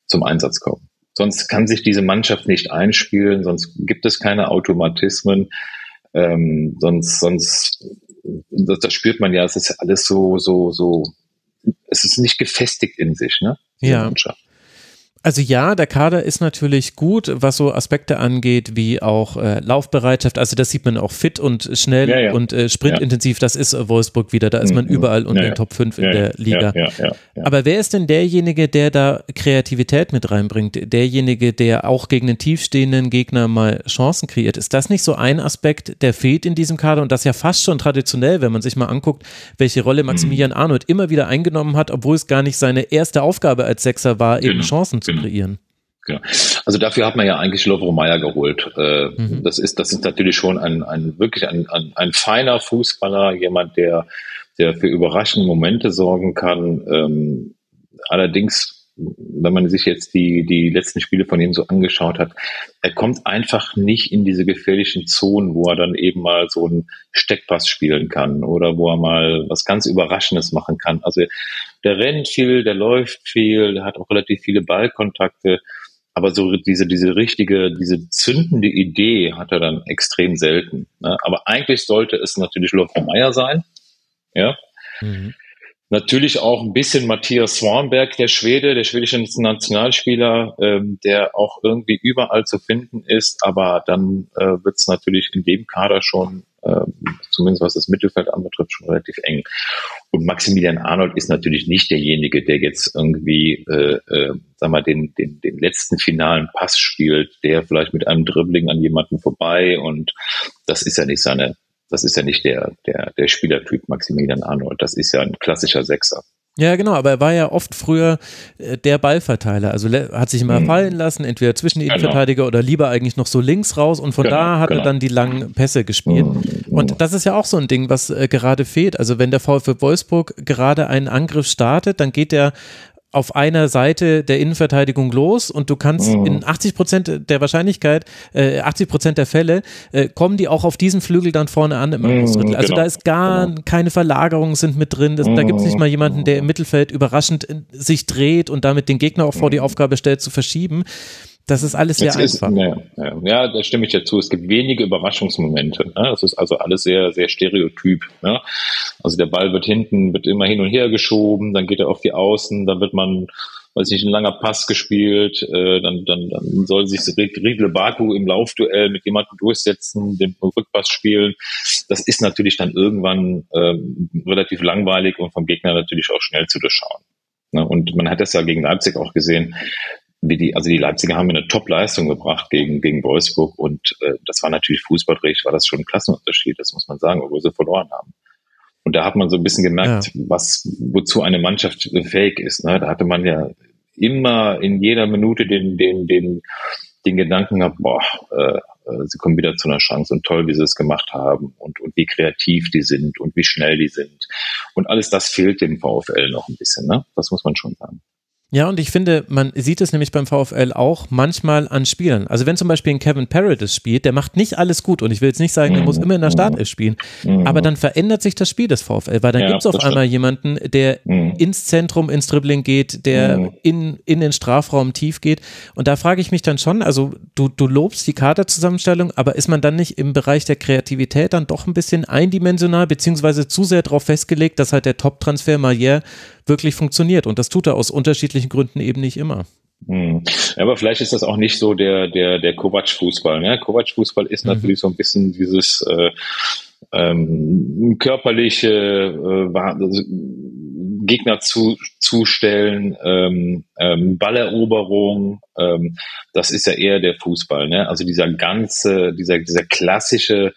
zum Einsatz kommen. Sonst kann sich diese Mannschaft nicht einspielen, sonst gibt es keine Automatismen, ähm, sonst, sonst, das, das spürt man ja, es ist alles so, so, so, es ist nicht gefestigt in sich, ne? Ja. Mannschaft. Also ja, der Kader ist natürlich gut, was so Aspekte angeht, wie auch äh, Laufbereitschaft. Also das sieht man auch fit und schnell ja, ja. und äh, sprintintensiv. Ja. Das ist Wolfsburg wieder. Da ist man mhm. überall unter den Top 5 in der Liga. Aber wer ist denn derjenige, der da Kreativität mit reinbringt? Derjenige, der auch gegen den tiefstehenden Gegner mal Chancen kreiert? Ist das nicht so ein Aspekt, der fehlt in diesem Kader und das ja fast schon traditionell, wenn man sich mal anguckt, welche Rolle Maximilian mhm. Arnold immer wieder eingenommen hat, obwohl es gar nicht seine erste Aufgabe als Sechser war, eben genau. Chancen zu kreieren. Genau. Also dafür hat man ja eigentlich Lovro Meyer geholt. Äh, mhm. Das ist, das ist natürlich schon ein, ein wirklich ein, ein, ein feiner Fußballer, jemand, der, der für überraschende Momente sorgen kann. Ähm, allerdings wenn man sich jetzt die, die letzten Spiele von ihm so angeschaut hat, er kommt einfach nicht in diese gefährlichen Zonen, wo er dann eben mal so einen Steckpass spielen kann oder wo er mal was ganz Überraschendes machen kann. Also der rennt viel, der läuft viel, der hat auch relativ viele Ballkontakte. Aber so diese, diese richtige, diese zündende Idee hat er dann extrem selten. Ne? Aber eigentlich sollte es natürlich Lothar Meyer sein. Ja. Mhm. Natürlich auch ein bisschen Matthias Swanberg, der Schwede, der schwedische Nationalspieler, ähm, der auch irgendwie überall zu finden ist, aber dann äh, wird es natürlich in dem Kader schon, äh, zumindest was das Mittelfeld anbetrifft, schon relativ eng. Und Maximilian Arnold ist natürlich nicht derjenige, der jetzt irgendwie, äh, äh, sag mal, den, den, den letzten finalen Pass spielt, der vielleicht mit einem Dribbling an jemanden vorbei und das ist ja nicht seine, das ist ja nicht der, der, der Spielertyp Maximilian Arnold. Das ist ja ein klassischer Sechser. Ja, genau, aber er war ja oft früher äh, der Ballverteiler. Also hat sich immer mhm. fallen lassen, entweder zwischen die genau. Innenverteidiger genau. oder lieber eigentlich noch so links raus und von genau, da hat genau. er dann die langen Pässe gespielt. Mhm. Und das ist ja auch so ein Ding, was äh, gerade fehlt. Also wenn der VfB Wolfsburg gerade einen Angriff startet, dann geht der auf einer Seite der Innenverteidigung los und du kannst mhm. in 80 Prozent der Wahrscheinlichkeit, äh, 80 Prozent der Fälle, äh, kommen die auch auf diesen Flügel dann vorne an im mhm, Also genau. da ist gar genau. keine Verlagerungen sind mit drin. Das, mhm. Da gibt es nicht mal jemanden, der im Mittelfeld überraschend sich dreht und damit den Gegner auch vor die mhm. Aufgabe stellt zu verschieben. Das ist alles sehr Jetzt einfach. Ist, ja, ja, da stimme ich dazu. Es gibt wenige Überraschungsmomente. Ne? Das ist also alles sehr, sehr stereotyp. Ne? Also der Ball wird hinten, wird immer hin und her geschoben, dann geht er auf die Außen, dann wird man, weiß nicht, ein langer Pass gespielt, äh, dann, dann, dann soll sich Riedle Baku im Laufduell mit jemandem durchsetzen, den Rückpass spielen. Das ist natürlich dann irgendwann ähm, relativ langweilig und vom Gegner natürlich auch schnell zu durchschauen. Ne? Und man hat das ja gegen Leipzig auch gesehen wie die, also die Leipziger haben eine Top-Leistung gebracht gegen, gegen Wolfsburg und äh, das war natürlich fußballrecht, war das schon ein Klassenunterschied, das muss man sagen, obwohl sie verloren haben. Und da hat man so ein bisschen gemerkt, ja. was, wozu eine Mannschaft fähig ist. Ne? Da hatte man ja immer in jeder Minute den, den, den, den Gedanken gehabt, boah, äh, sie kommen wieder zu einer Chance und toll, wie sie es gemacht haben und, und wie kreativ die sind und wie schnell die sind. Und alles das fehlt dem VfL noch ein bisschen, ne? Das muss man schon sagen. Ja, und ich finde, man sieht es nämlich beim VfL auch manchmal an Spielern. Also wenn zum Beispiel ein Kevin Paredes spielt, der macht nicht alles gut und ich will jetzt nicht sagen, er muss immer in der Startelf spielen, aber dann verändert sich das Spiel des VfL, weil dann ja, gibt es auf einmal stimmt. jemanden, der mhm. ins Zentrum, ins Dribbling geht, der mhm. in, in den Strafraum tief geht und da frage ich mich dann schon, also du, du lobst die Kaderzusammenstellung, aber ist man dann nicht im Bereich der Kreativität dann doch ein bisschen eindimensional beziehungsweise zu sehr darauf festgelegt, dass halt der Top-Transfer Malier wirklich funktioniert. Und das tut er aus unterschiedlichen Gründen eben nicht immer. Hm. Aber vielleicht ist das auch nicht so der, der, der Kovac-Fußball. Ne? Kovac-Fußball ist mhm. natürlich so ein bisschen dieses äh, ähm, körperliche äh, also Gegner zu, zustellen, ähm, ähm, Balleroberung, ähm, das ist ja eher der Fußball. Ne? Also dieser ganze, dieser, dieser klassische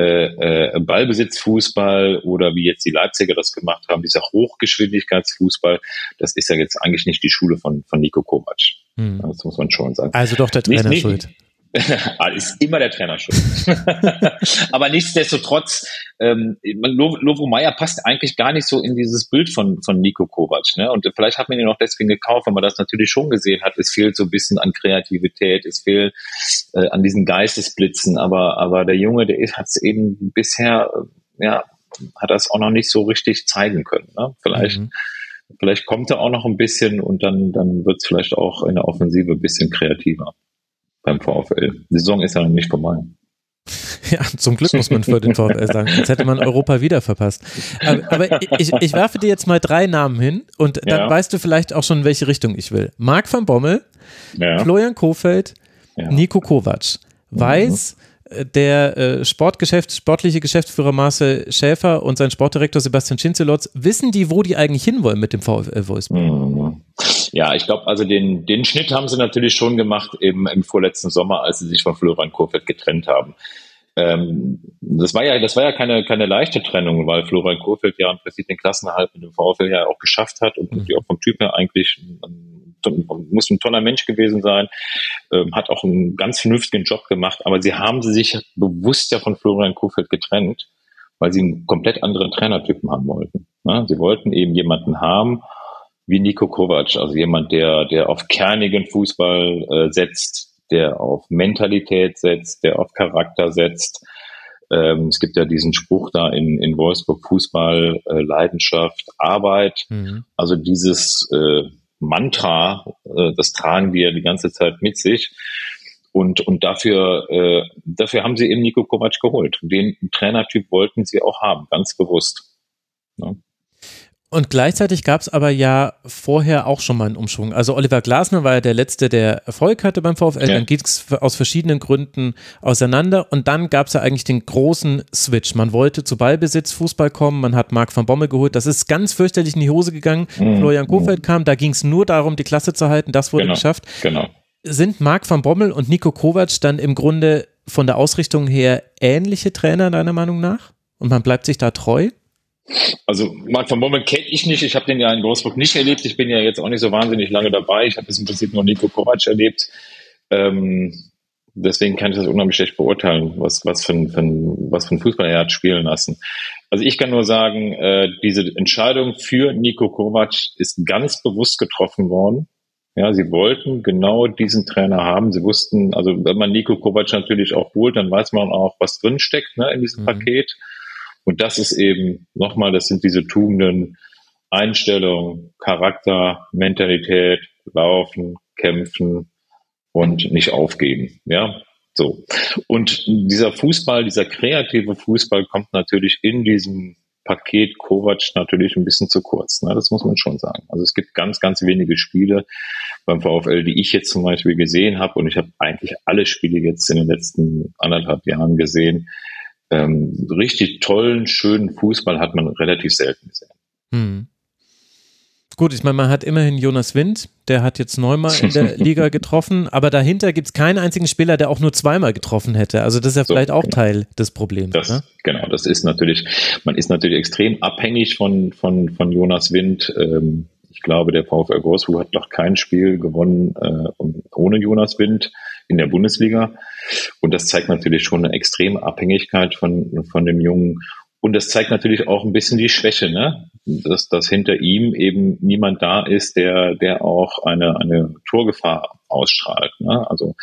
äh, äh, Ballbesitzfußball oder wie jetzt die Leipziger das gemacht haben, dieser Hochgeschwindigkeitsfußball, das ist ja jetzt eigentlich nicht die Schule von, von Nico Kovac. Hm. Das muss man schon sagen. Also doch der Trainer nicht, nicht, schuld. Ah, ist immer der Trainer schuld. Aber nichtsdestotrotz, ähm, Lovo Meyer passt eigentlich gar nicht so in dieses Bild von, von Nico Kovac. Ne? Und vielleicht hat man ihn auch deswegen gekauft, weil man das natürlich schon gesehen hat. Es fehlt so ein bisschen an Kreativität, es fehlt äh, an diesen Geistesblitzen. Aber, aber der Junge, der hat es eben bisher, äh, ja, hat das auch noch nicht so richtig zeigen können. Ne? Vielleicht. Mhm. Vielleicht kommt er auch noch ein bisschen und dann, dann wird es vielleicht auch in der Offensive ein bisschen kreativer beim VfL. Die Saison ist ja noch nicht vorbei. Ja, zum Glück muss man für den VfL sagen, sonst hätte man Europa wieder verpasst. Aber, aber ich, ich, werfe dir jetzt mal drei Namen hin und dann ja. weißt du vielleicht auch schon, in welche Richtung ich will. Marc van Bommel, ja. Florian Kofeld, ja. Nico Kovac. Weiß mhm. der äh, Sportgeschäft, sportliche Geschäftsführer Marcel Schäfer und sein Sportdirektor Sebastian Schinzelotz, wissen die, wo die eigentlich hinwollen mit dem VfL Wolfsburg? Mhm. Ja, ich glaube, also den, den Schnitt haben sie natürlich schon gemacht im, im vorletzten Sommer, als sie sich von Florian Kurfeld getrennt haben. Ähm, das war ja, das war ja keine, keine leichte Trennung, weil Florian Kurfeld ja im Prinzip den Klassenerhalt mit dem VfL ja auch geschafft hat und mhm. auch vom Typ her eigentlich muss ein toller Mensch gewesen sein, ähm, hat auch einen ganz vernünftigen Job gemacht, aber sie haben sie sich bewusst ja von Florian Kurfeld getrennt, weil sie einen komplett anderen Trainertypen haben wollten. Ja, sie wollten eben jemanden haben, wie Nico Kovac, also jemand, der, der auf kernigen Fußball äh, setzt, der auf Mentalität setzt, der auf Charakter setzt. Ähm, es gibt ja diesen Spruch da in, in Wolfsburg, Fußball, äh, Leidenschaft, Arbeit. Mhm. Also dieses äh, Mantra, äh, das tragen die ja die ganze Zeit mit sich. Und, und dafür, äh, dafür haben sie eben Nico Kovac geholt. Den Trainertyp wollten sie auch haben, ganz bewusst. Ja. Und gleichzeitig gab es aber ja vorher auch schon mal einen Umschwung. Also Oliver Glasner war ja der Letzte, der Erfolg hatte beim VfL. Ja. Dann ging es aus verschiedenen Gründen auseinander. Und dann gab es ja eigentlich den großen Switch. Man wollte zu Ballbesitz Fußball kommen. Man hat Marc van Bommel geholt. Das ist ganz fürchterlich in die Hose gegangen. Mhm. Florian Kofeld kam. Da ging es nur darum, die Klasse zu halten. Das wurde genau. geschafft. Genau. Sind Marc van Bommel und Nico Kovac dann im Grunde von der Ausrichtung her ähnliche Trainer deiner Meinung nach? Und man bleibt sich da treu? Also Marc von Bommel kenne ich nicht. Ich habe den ja in Wolfsburg nicht erlebt. Ich bin ja jetzt auch nicht so wahnsinnig lange dabei. Ich habe jetzt im Prinzip nur Nico Kovac erlebt. Ähm, deswegen kann ich das unheimlich schlecht beurteilen, was, was, für, ein, für ein, was für ein Fußball er hat spielen lassen. Also ich kann nur sagen, äh, diese Entscheidung für Nico Kovac ist ganz bewusst getroffen worden. Ja, sie wollten genau diesen Trainer haben. Sie wussten, also wenn man Nico Kovac natürlich auch holt, dann weiß man auch, was drinsteckt ne, in diesem mhm. Paket. Und das ist eben, nochmal, das sind diese Tugenden, Einstellung, Charakter, Mentalität, Laufen, Kämpfen und nicht aufgeben. Ja, so. Und dieser Fußball, dieser kreative Fußball kommt natürlich in diesem Paket Kovac natürlich ein bisschen zu kurz. Ne? Das muss man schon sagen. Also es gibt ganz, ganz wenige Spiele beim VfL, die ich jetzt zum Beispiel gesehen habe. Und ich habe eigentlich alle Spiele jetzt in den letzten anderthalb Jahren gesehen, ähm, richtig tollen, schönen Fußball hat man relativ selten gesehen. Hm. Gut, ich meine, man hat immerhin Jonas Wind, der hat jetzt neunmal in der Liga getroffen, aber dahinter gibt es keinen einzigen Spieler, der auch nur zweimal getroffen hätte. Also das ist ja so, vielleicht auch genau. Teil des Problems. Das, ne? Genau, das ist natürlich, man ist natürlich extrem abhängig von, von, von Jonas Wind. Ähm, ich glaube, der VfL Wolfsburg hat noch kein Spiel gewonnen äh, ohne Jonas Wind in der Bundesliga. Und das zeigt natürlich schon eine extreme Abhängigkeit von, von dem Jungen. Und das zeigt natürlich auch ein bisschen die Schwäche, ne? dass, dass hinter ihm eben niemand da ist, der, der auch eine, eine Torgefahr ausstrahlt. Ne? Also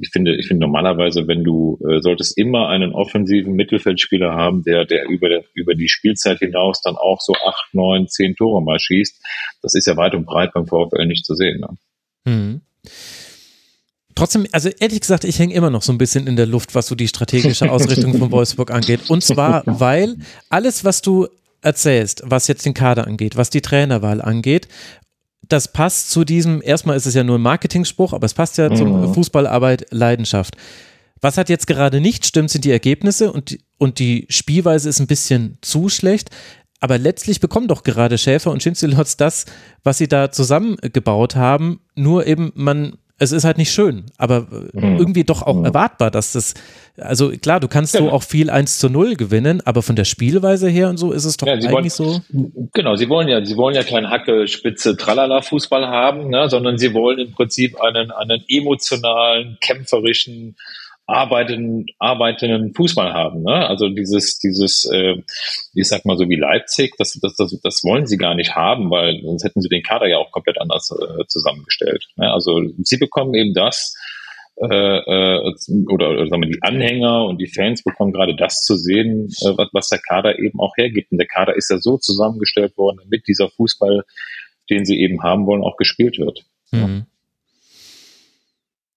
ich finde, ich finde normalerweise, wenn du äh, solltest immer einen offensiven Mittelfeldspieler haben, der, der über, über die Spielzeit hinaus dann auch so acht, neun, zehn Tore mal schießt. Das ist ja weit und breit beim VfL nicht zu sehen. Ne? Hm. Trotzdem, also ehrlich gesagt, ich hänge immer noch so ein bisschen in der Luft, was so die strategische Ausrichtung von Wolfsburg angeht. Und zwar, weil alles, was du erzählst, was jetzt den Kader angeht, was die Trainerwahl angeht, das passt zu diesem, erstmal ist es ja nur ein Marketingspruch, aber es passt ja mhm. zum Fußballarbeit Leidenschaft. Was hat jetzt gerade nicht stimmt, sind die Ergebnisse und, und die Spielweise ist ein bisschen zu schlecht. Aber letztlich bekommen doch gerade Schäfer und Schinzelotz das, was sie da zusammengebaut haben. Nur eben, man es ist halt nicht schön, aber mhm. irgendwie doch auch mhm. erwartbar, dass das, also klar, du kannst genau. so auch viel 1 zu 0 gewinnen, aber von der Spielweise her und so ist es doch ja, eigentlich wollen, so. Genau, sie wollen ja, sie wollen ja keinen Hacke, Spitze, Tralala Fußball haben, ne, sondern sie wollen im Prinzip einen, einen emotionalen, kämpferischen, arbeitenden, arbeitenden Fußball haben. Ne? Also dieses, dieses, äh, ich sag mal so wie Leipzig, das, das, das, das wollen sie gar nicht haben, weil sonst hätten sie den Kader ja auch komplett anders äh, zusammengestellt. Ne? Also sie bekommen eben das, äh, äh, oder, oder sagen wir, die Anhänger und die Fans bekommen gerade das zu sehen, äh, was, was der Kader eben auch hergibt. Und der Kader ist ja so zusammengestellt worden, damit dieser Fußball, den sie eben haben wollen, auch gespielt wird. Mhm.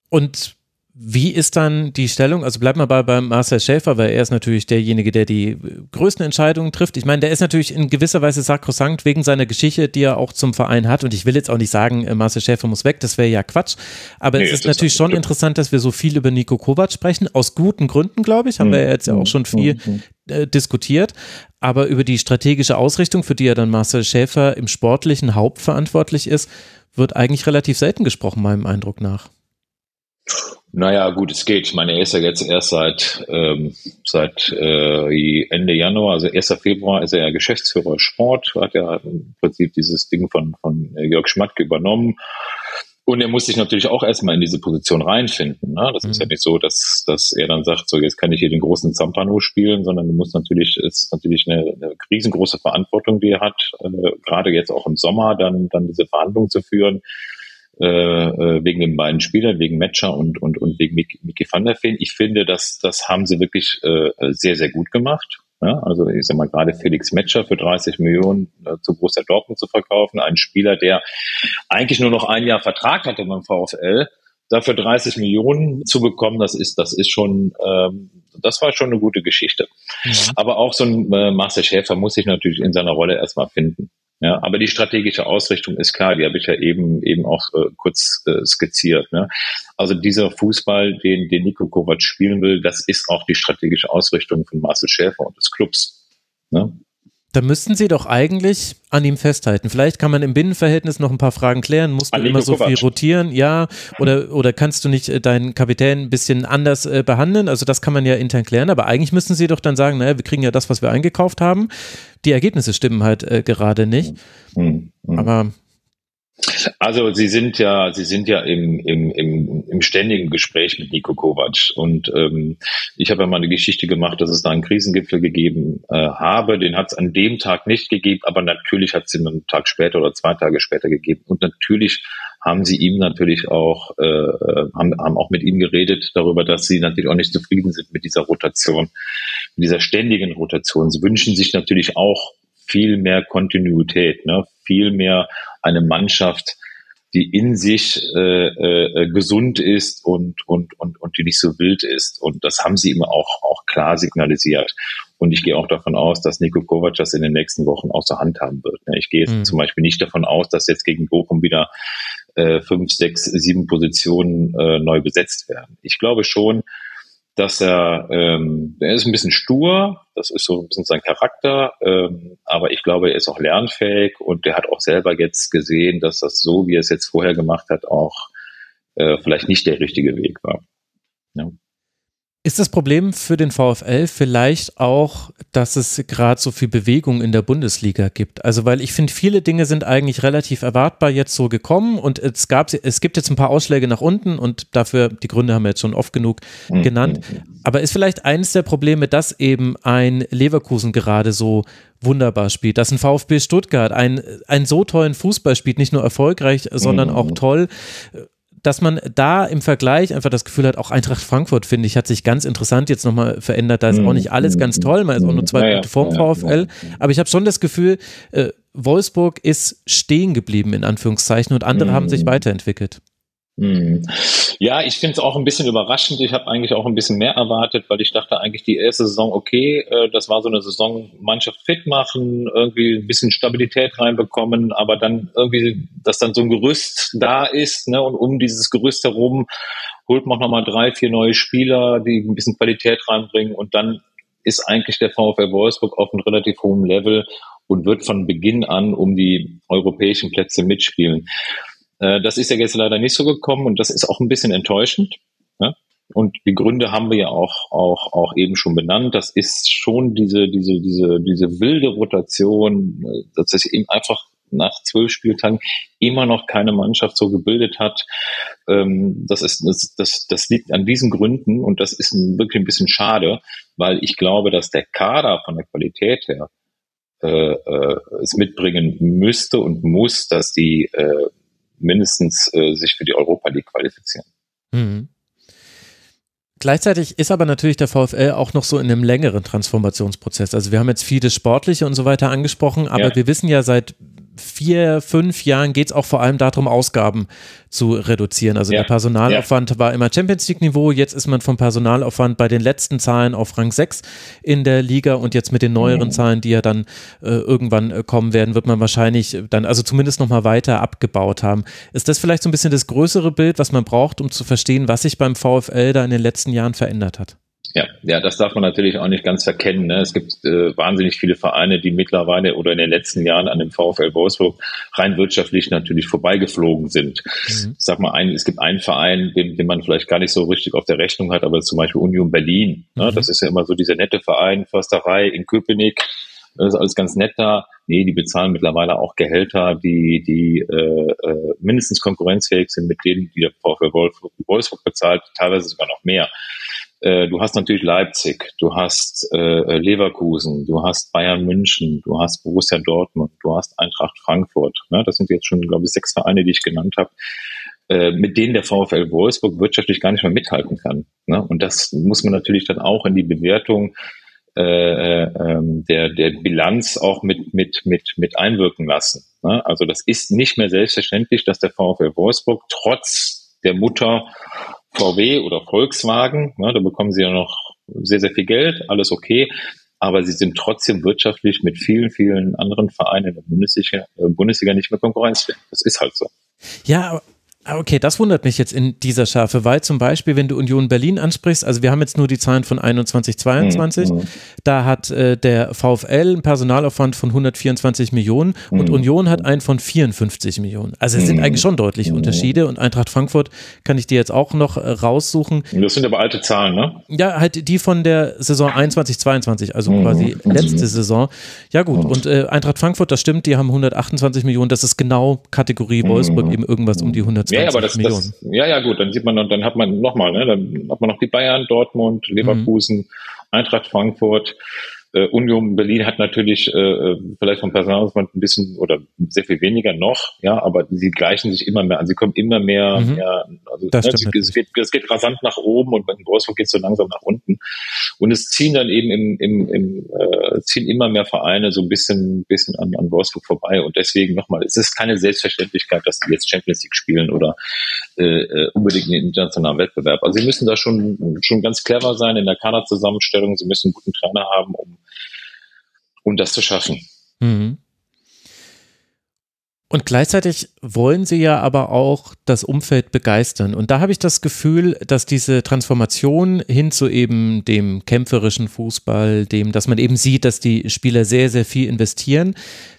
Und Wie ist dann die Stellung? Also bleibt mal bei, bei Marcel Schäfer, weil er ist natürlich derjenige, der die größten Entscheidungen trifft. Ich meine, der ist natürlich in gewisser Weise sakrosankt wegen seiner Geschichte, die er auch zum Verein hat. Und ich will jetzt auch nicht sagen, äh, Marcel Schäfer muss weg, das wäre ja Quatsch. Aber nee, es ist natürlich schon stimmt. interessant, dass wir so viel über Nico Kovac sprechen. Aus guten Gründen, glaube ich, haben mhm. wir jetzt ja auch schon viel mhm. äh, diskutiert. Aber über die strategische Ausrichtung, für die ja dann Marcel Schäfer im Sportlichen hauptverantwortlich ist, wird eigentlich relativ selten gesprochen, meinem Eindruck nach. Naja, gut, es geht. Ich meine, er ist ja jetzt erst seit, ähm, seit äh, Ende Januar, also 1. Februar, ist er ja Geschäftsführer Sport, hat ja im Prinzip dieses Ding von, von Jörg Schmatke übernommen. Und er muss sich natürlich auch erstmal in diese Position reinfinden. Ne? Das mhm. ist ja nicht so, dass, dass er dann sagt, so jetzt kann ich hier den großen Zampano spielen, sondern du musst natürlich, ist natürlich eine, eine riesengroße Verantwortung, die er hat, äh, gerade jetzt auch im Sommer dann, dann diese Verhandlungen zu führen äh, äh, wegen den beiden Spielern, wegen Matcher und, und, und wegen Mickey, Mickey van der Feen. Ich finde, das, das haben sie wirklich äh, sehr, sehr gut gemacht. Ja, also ich sag mal gerade Felix Metscher für 30 Millionen äh, zu Borussia Dortmund zu verkaufen, ein Spieler, der eigentlich nur noch ein Jahr Vertrag hatte beim VfL, dafür 30 Millionen zu bekommen, das ist das ist schon ähm, das war schon eine gute Geschichte. Mhm. Aber auch so ein äh, Marcel Schäfer muss sich natürlich in seiner Rolle erstmal finden. Ja, aber die strategische Ausrichtung ist klar, die habe ich ja eben eben auch äh, kurz äh, skizziert. Ne? Also dieser Fußball, den, den Nico Kovac spielen will, das ist auch die strategische Ausrichtung von Marcel Schäfer und des Clubs. Ne? Da müssten Sie doch eigentlich an ihm festhalten. Vielleicht kann man im Binnenverhältnis noch ein paar Fragen klären. Musst du immer so Kovac. viel rotieren? Ja. Oder, oder kannst du nicht äh, deinen Kapitän ein bisschen anders äh, behandeln? Also das kann man ja intern klären. Aber eigentlich müssten Sie doch dann sagen, naja, wir kriegen ja das, was wir eingekauft haben. Die Ergebnisse stimmen halt äh, gerade nicht. Mhm. Mhm. Aber also Sie sind ja, Sie sind ja im, im, im, im ständigen Gespräch mit Nico Kovac. Und ähm, ich habe ja mal eine Geschichte gemacht, dass es da einen Krisengipfel gegeben äh, habe. Den hat es an dem Tag nicht gegeben, aber natürlich hat es ihn einen Tag später oder zwei Tage später gegeben. Und natürlich haben sie ihm natürlich auch, äh, haben, haben auch mit ihm geredet darüber, dass sie natürlich auch nicht zufrieden sind mit dieser Rotation, mit dieser ständigen Rotation. Sie wünschen sich natürlich auch viel mehr Kontinuität, ne? viel mehr eine Mannschaft, die in sich äh, äh, gesund ist und, und, und, und die nicht so wild ist. Und das haben sie immer auch, auch klar signalisiert. Und ich gehe auch davon aus, dass Nico Kovac das in den nächsten Wochen außer Hand haben wird. Ich gehe jetzt mhm. zum Beispiel nicht davon aus, dass jetzt gegen Bochum wieder äh, fünf, sechs, sieben Positionen äh, neu besetzt werden. Ich glaube schon, dass er, ähm, er ist ein bisschen stur, das ist so ein bisschen sein Charakter, ähm, aber ich glaube, er ist auch lernfähig und er hat auch selber jetzt gesehen, dass das so, wie er es jetzt vorher gemacht hat, auch äh, vielleicht nicht der richtige Weg war. Ja. Ist das Problem für den VfL vielleicht auch, dass es gerade so viel Bewegung in der Bundesliga gibt? Also, weil ich finde, viele Dinge sind eigentlich relativ erwartbar jetzt so gekommen und es gab, es gibt jetzt ein paar Ausschläge nach unten und dafür, die Gründe haben wir jetzt schon oft genug mhm. genannt. Aber ist vielleicht eines der Probleme, dass eben ein Leverkusen gerade so wunderbar spielt, dass ein VfB Stuttgart einen, einen so tollen Fußball spielt, nicht nur erfolgreich, sondern auch mhm. toll dass man da im Vergleich einfach das Gefühl hat, auch Eintracht Frankfurt, finde ich, hat sich ganz interessant jetzt nochmal verändert. Da ist auch nicht alles ganz toll, man ist auch nur zwei ja, Punkte vorm ja, VfL. Aber ich habe schon das Gefühl, äh, Wolfsburg ist stehen geblieben, in Anführungszeichen, und andere mhm. haben sich weiterentwickelt. Mhm. Ja, ich finde es auch ein bisschen überraschend. Ich habe eigentlich auch ein bisschen mehr erwartet, weil ich dachte eigentlich die erste Saison, okay, äh, das war so eine Saison, Mannschaft fit machen, irgendwie ein bisschen Stabilität reinbekommen, aber dann irgendwie, dass dann so ein Gerüst da ist, ne, und um dieses Gerüst herum holt man nochmal drei, vier neue Spieler, die ein bisschen Qualität reinbringen und dann ist eigentlich der VfL Wolfsburg auf einem relativ hohen Level und wird von Beginn an um die europäischen Plätze mitspielen. Äh, das ist ja jetzt leider nicht so gekommen und das ist auch ein bisschen enttäuschend. Ne? Und die Gründe haben wir ja auch, auch, auch eben schon benannt. Das ist schon diese, diese, diese, diese wilde Rotation, äh, dass es eben einfach nach zwölf Spieltagen immer noch keine Mannschaft so gebildet hat. Ähm, das, ist, das, das, das liegt an diesen Gründen und das ist wirklich ein bisschen schade, weil ich glaube, dass der Kader von der Qualität her äh, äh, es mitbringen müsste und muss, dass die äh, mindestens äh, sich für die Europa League qualifizieren. Mhm. Gleichzeitig ist aber natürlich der VfL auch noch so in einem längeren Transformationsprozess. Also wir haben jetzt vieles Sportliche und so weiter angesprochen, aber ja. wir wissen ja seit vier, fünf Jahren geht es auch vor allem darum, Ausgaben zu reduzieren. Also ja. der Personalaufwand ja. war immer Champions League-Niveau, jetzt ist man vom Personalaufwand bei den letzten Zahlen auf Rang 6 in der Liga und jetzt mit den neueren mhm. Zahlen, die ja dann äh, irgendwann äh, kommen werden, wird man wahrscheinlich dann also zumindest nochmal weiter abgebaut haben. Ist das vielleicht so ein bisschen das größere Bild, was man braucht, um zu verstehen, was sich beim VfL da in den letzten Jahren verändert hat? Ja, ja, das darf man natürlich auch nicht ganz verkennen. Ne? Es gibt äh, wahnsinnig viele Vereine, die mittlerweile oder in den letzten Jahren an dem VfL Wolfsburg rein wirtschaftlich natürlich vorbeigeflogen sind. Mhm. Ich sag mal, ein, es gibt einen Verein, den, den man vielleicht gar nicht so richtig auf der Rechnung hat, aber zum Beispiel Union Berlin. Ne? Mhm. Das ist ja immer so dieser nette Verein, Försterei in Köpenick. Das ist alles ganz nett da. Nee, die bezahlen mittlerweile auch Gehälter, die, die äh, äh, mindestens konkurrenzfähig sind mit denen, die der VfL Wolfsburg bezahlt, teilweise sogar noch mehr. Äh, du hast natürlich Leipzig, du hast äh, Leverkusen, du hast Bayern München, du hast Borussia Dortmund, du hast Eintracht Frankfurt. Ne? Das sind jetzt schon, glaube ich, sechs Vereine, die ich genannt habe, äh, mit denen der VfL Wolfsburg wirtschaftlich gar nicht mehr mithalten kann. Ne? Und das muss man natürlich dann auch in die Bewertung äh, äh, ähm, der, der Bilanz auch mit, mit, mit, mit einwirken lassen. Ne? Also das ist nicht mehr selbstverständlich, dass der VfL Wolfsburg trotz der Mutter VW oder Volkswagen, ne, da bekommen sie ja noch sehr, sehr viel Geld, alles okay. Aber sie sind trotzdem wirtschaftlich mit vielen, vielen anderen Vereinen in der Bundesliga, äh, Bundesliga nicht mehr konkurrenzfähig. Das ist halt so. Ja, Ah, okay, das wundert mich jetzt in dieser Schärfe, weil zum Beispiel, wenn du Union Berlin ansprichst, also wir haben jetzt nur die Zahlen von 21, 22, mhm. da hat äh, der VfL einen Personalaufwand von 124 Millionen mhm. und Union hat einen von 54 Millionen. Also es sind mhm. eigentlich schon deutliche mhm. Unterschiede und Eintracht Frankfurt kann ich dir jetzt auch noch äh, raussuchen. Das sind aber alte Zahlen, ne? Ja, halt die von der Saison 21, 22, also mhm. quasi letzte Saison. Ja gut, und äh, Eintracht Frankfurt, das stimmt, die haben 128 Millionen, das ist genau Kategorie Wolfsburg, eben irgendwas um die 120 ja, aber das, Millionen. Das, ja, ja, gut, dann sieht man, dann hat man nochmal, ne, dann hat man noch die Bayern, Dortmund, Leverkusen, mhm. Eintracht Frankfurt, äh, Union Berlin hat natürlich äh, äh vielleicht vom Personalausband ein bisschen oder sehr viel weniger noch, ja, aber sie gleichen sich immer mehr an. Sie kommen immer mehr, mhm. mehr also das, ne, es, geht, es geht rasant nach oben und bei Wolfsburg geht es so langsam nach unten. Und es ziehen dann eben im, im, im äh, ziehen immer mehr Vereine so ein bisschen, bisschen an, an Wolfsburg vorbei. Und deswegen nochmal, es ist keine Selbstverständlichkeit, dass die jetzt Champions League spielen oder äh, äh unbedingt einen internationalen Wettbewerb. Also sie müssen da schon, schon ganz clever sein in der Kaderzusammenstellung. Sie müssen einen guten Trainer haben, um um das zu schaffen. Mhm. Und gleichzeitig wollen sie ja aber auch das Umfeld begeistern. Und da habe ich das Gefühl, dass diese Transformation hin zu eben dem kämpferischen Fußball, dem, dass man eben sieht, dass die Spieler sehr, sehr viel investieren,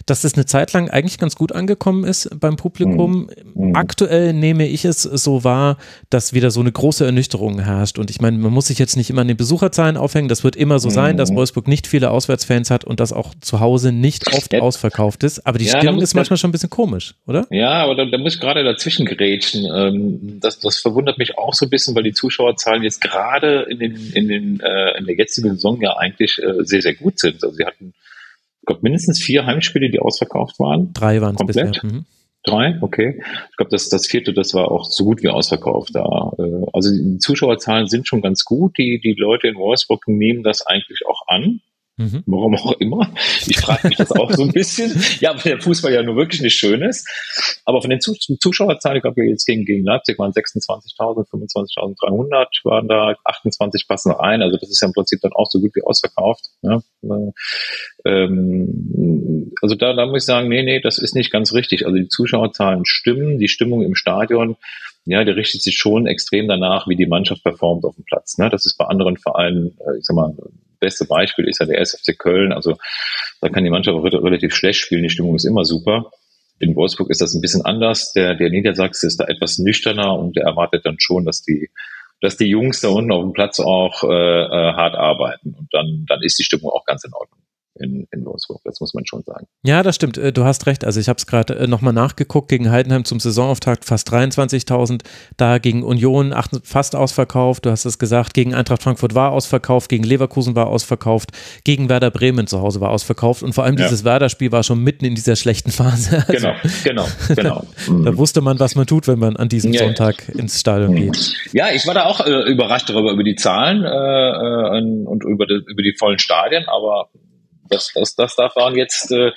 dass das eine Zeit lang eigentlich ganz gut angekommen ist beim Publikum. Mhm. Aktuell nehme ich es so wahr, dass wieder so eine große Ernüchterung herrscht. Und ich meine, man muss sich jetzt nicht immer an den Besucherzahlen aufhängen. Das wird immer so sein, dass mhm. Wolfsburg nicht viele Auswärtsfans hat und dass auch zu Hause nicht oft jetzt, ausverkauft ist. Aber die ja, Stimmung ist manchmal schon ein bisschen komisch, oder? Ja, aber da, da muss ich gerade dazwischen gerätschen. Ähm, das, das verwundert mich auch so ein bisschen, weil die Zuschauerzahlen jetzt gerade in, den, in, den, äh, in der jetzigen Saison ja eigentlich äh, sehr, sehr gut sind. Also sie hatten glaube, mindestens vier Heimspiele, die ausverkauft waren. Drei waren es bisher. Mhm. Drei, okay. Ich glaube, das, das vierte, das war auch so gut wie ausverkauft da. Äh, also die Zuschauerzahlen sind schon ganz gut. Die, die Leute in Wolfsburg nehmen das eigentlich auch an. Mhm. Warum auch immer. Ich frage mich das auch so ein bisschen. Ja, weil der Fußball ja nur wirklich nicht schön ist. Aber von den Zuschauerzahlen, ich glaube, jetzt gegen, gegen Leipzig waren 26.000, 25.300 waren da, 28 passen ein. Also das ist ja im Prinzip dann auch so gut wie ausverkauft. Ja. Ähm, also da, da muss ich sagen, nee, nee, das ist nicht ganz richtig. Also die Zuschauerzahlen stimmen, die Stimmung im Stadion ja, der richtet sich schon extrem danach, wie die Mannschaft performt auf dem Platz. Ne? Das ist bei anderen Vereinen, äh, ich sag mal, beste Beispiel ist ja der SFC Köln. Also da kann die Mannschaft auch relativ schlecht spielen, die Stimmung ist immer super. In Wolfsburg ist das ein bisschen anders. Der, der Niedersachse ist da etwas nüchterner und der erwartet dann schon, dass die, dass die Jungs da unten auf dem Platz auch äh, äh hart arbeiten. Und dann, dann ist die Stimmung auch ganz in Ordnung in, in Wolfsburg. Das muss man schon sagen. Ja, das stimmt. Äh, du hast recht. Also ich habe es gerade äh, nochmal nachgeguckt. Gegen Heidenheim zum Saisonauftakt fast 23.000. Da gegen Union fast ausverkauft. Du hast es gesagt. Gegen Eintracht Frankfurt war ausverkauft. Gegen Leverkusen war ausverkauft. Gegen Werder Bremen zu Hause war ausverkauft. Und vor allem dieses ja. Werder-Spiel war schon mitten in dieser schlechten Phase. Also, genau, genau, genau. da wusste man, was man tut, wenn man an diesem ja, Sonntag ins Stadion geht. Ja, ich war da auch äh, überrascht darüber, über die Zahlen äh, äh und über die, über die vollen Stadien. Aber das, das, das, das waren jetzt, äh,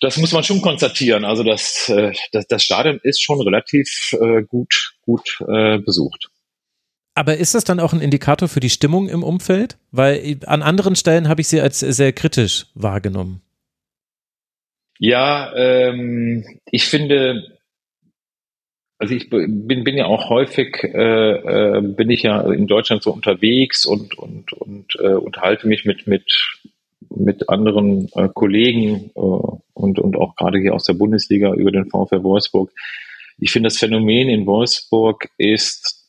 das muss man schon konstatieren. Also das, äh, das, das Stadion ist schon relativ äh, gut, gut äh, besucht. Aber ist das dann auch ein Indikator für die Stimmung im Umfeld? Weil an anderen Stellen habe ich sie als sehr kritisch wahrgenommen. Ja, ähm, ich finde, also ich bin, bin ja auch häufig, äh, äh, bin ich ja in Deutschland so unterwegs und, und, und äh, unterhalte mich mit, mit, mit anderen äh, Kollegen äh, und, und auch gerade hier aus der Bundesliga über den VfL Wolfsburg. Ich finde, das Phänomen in Wolfsburg ist,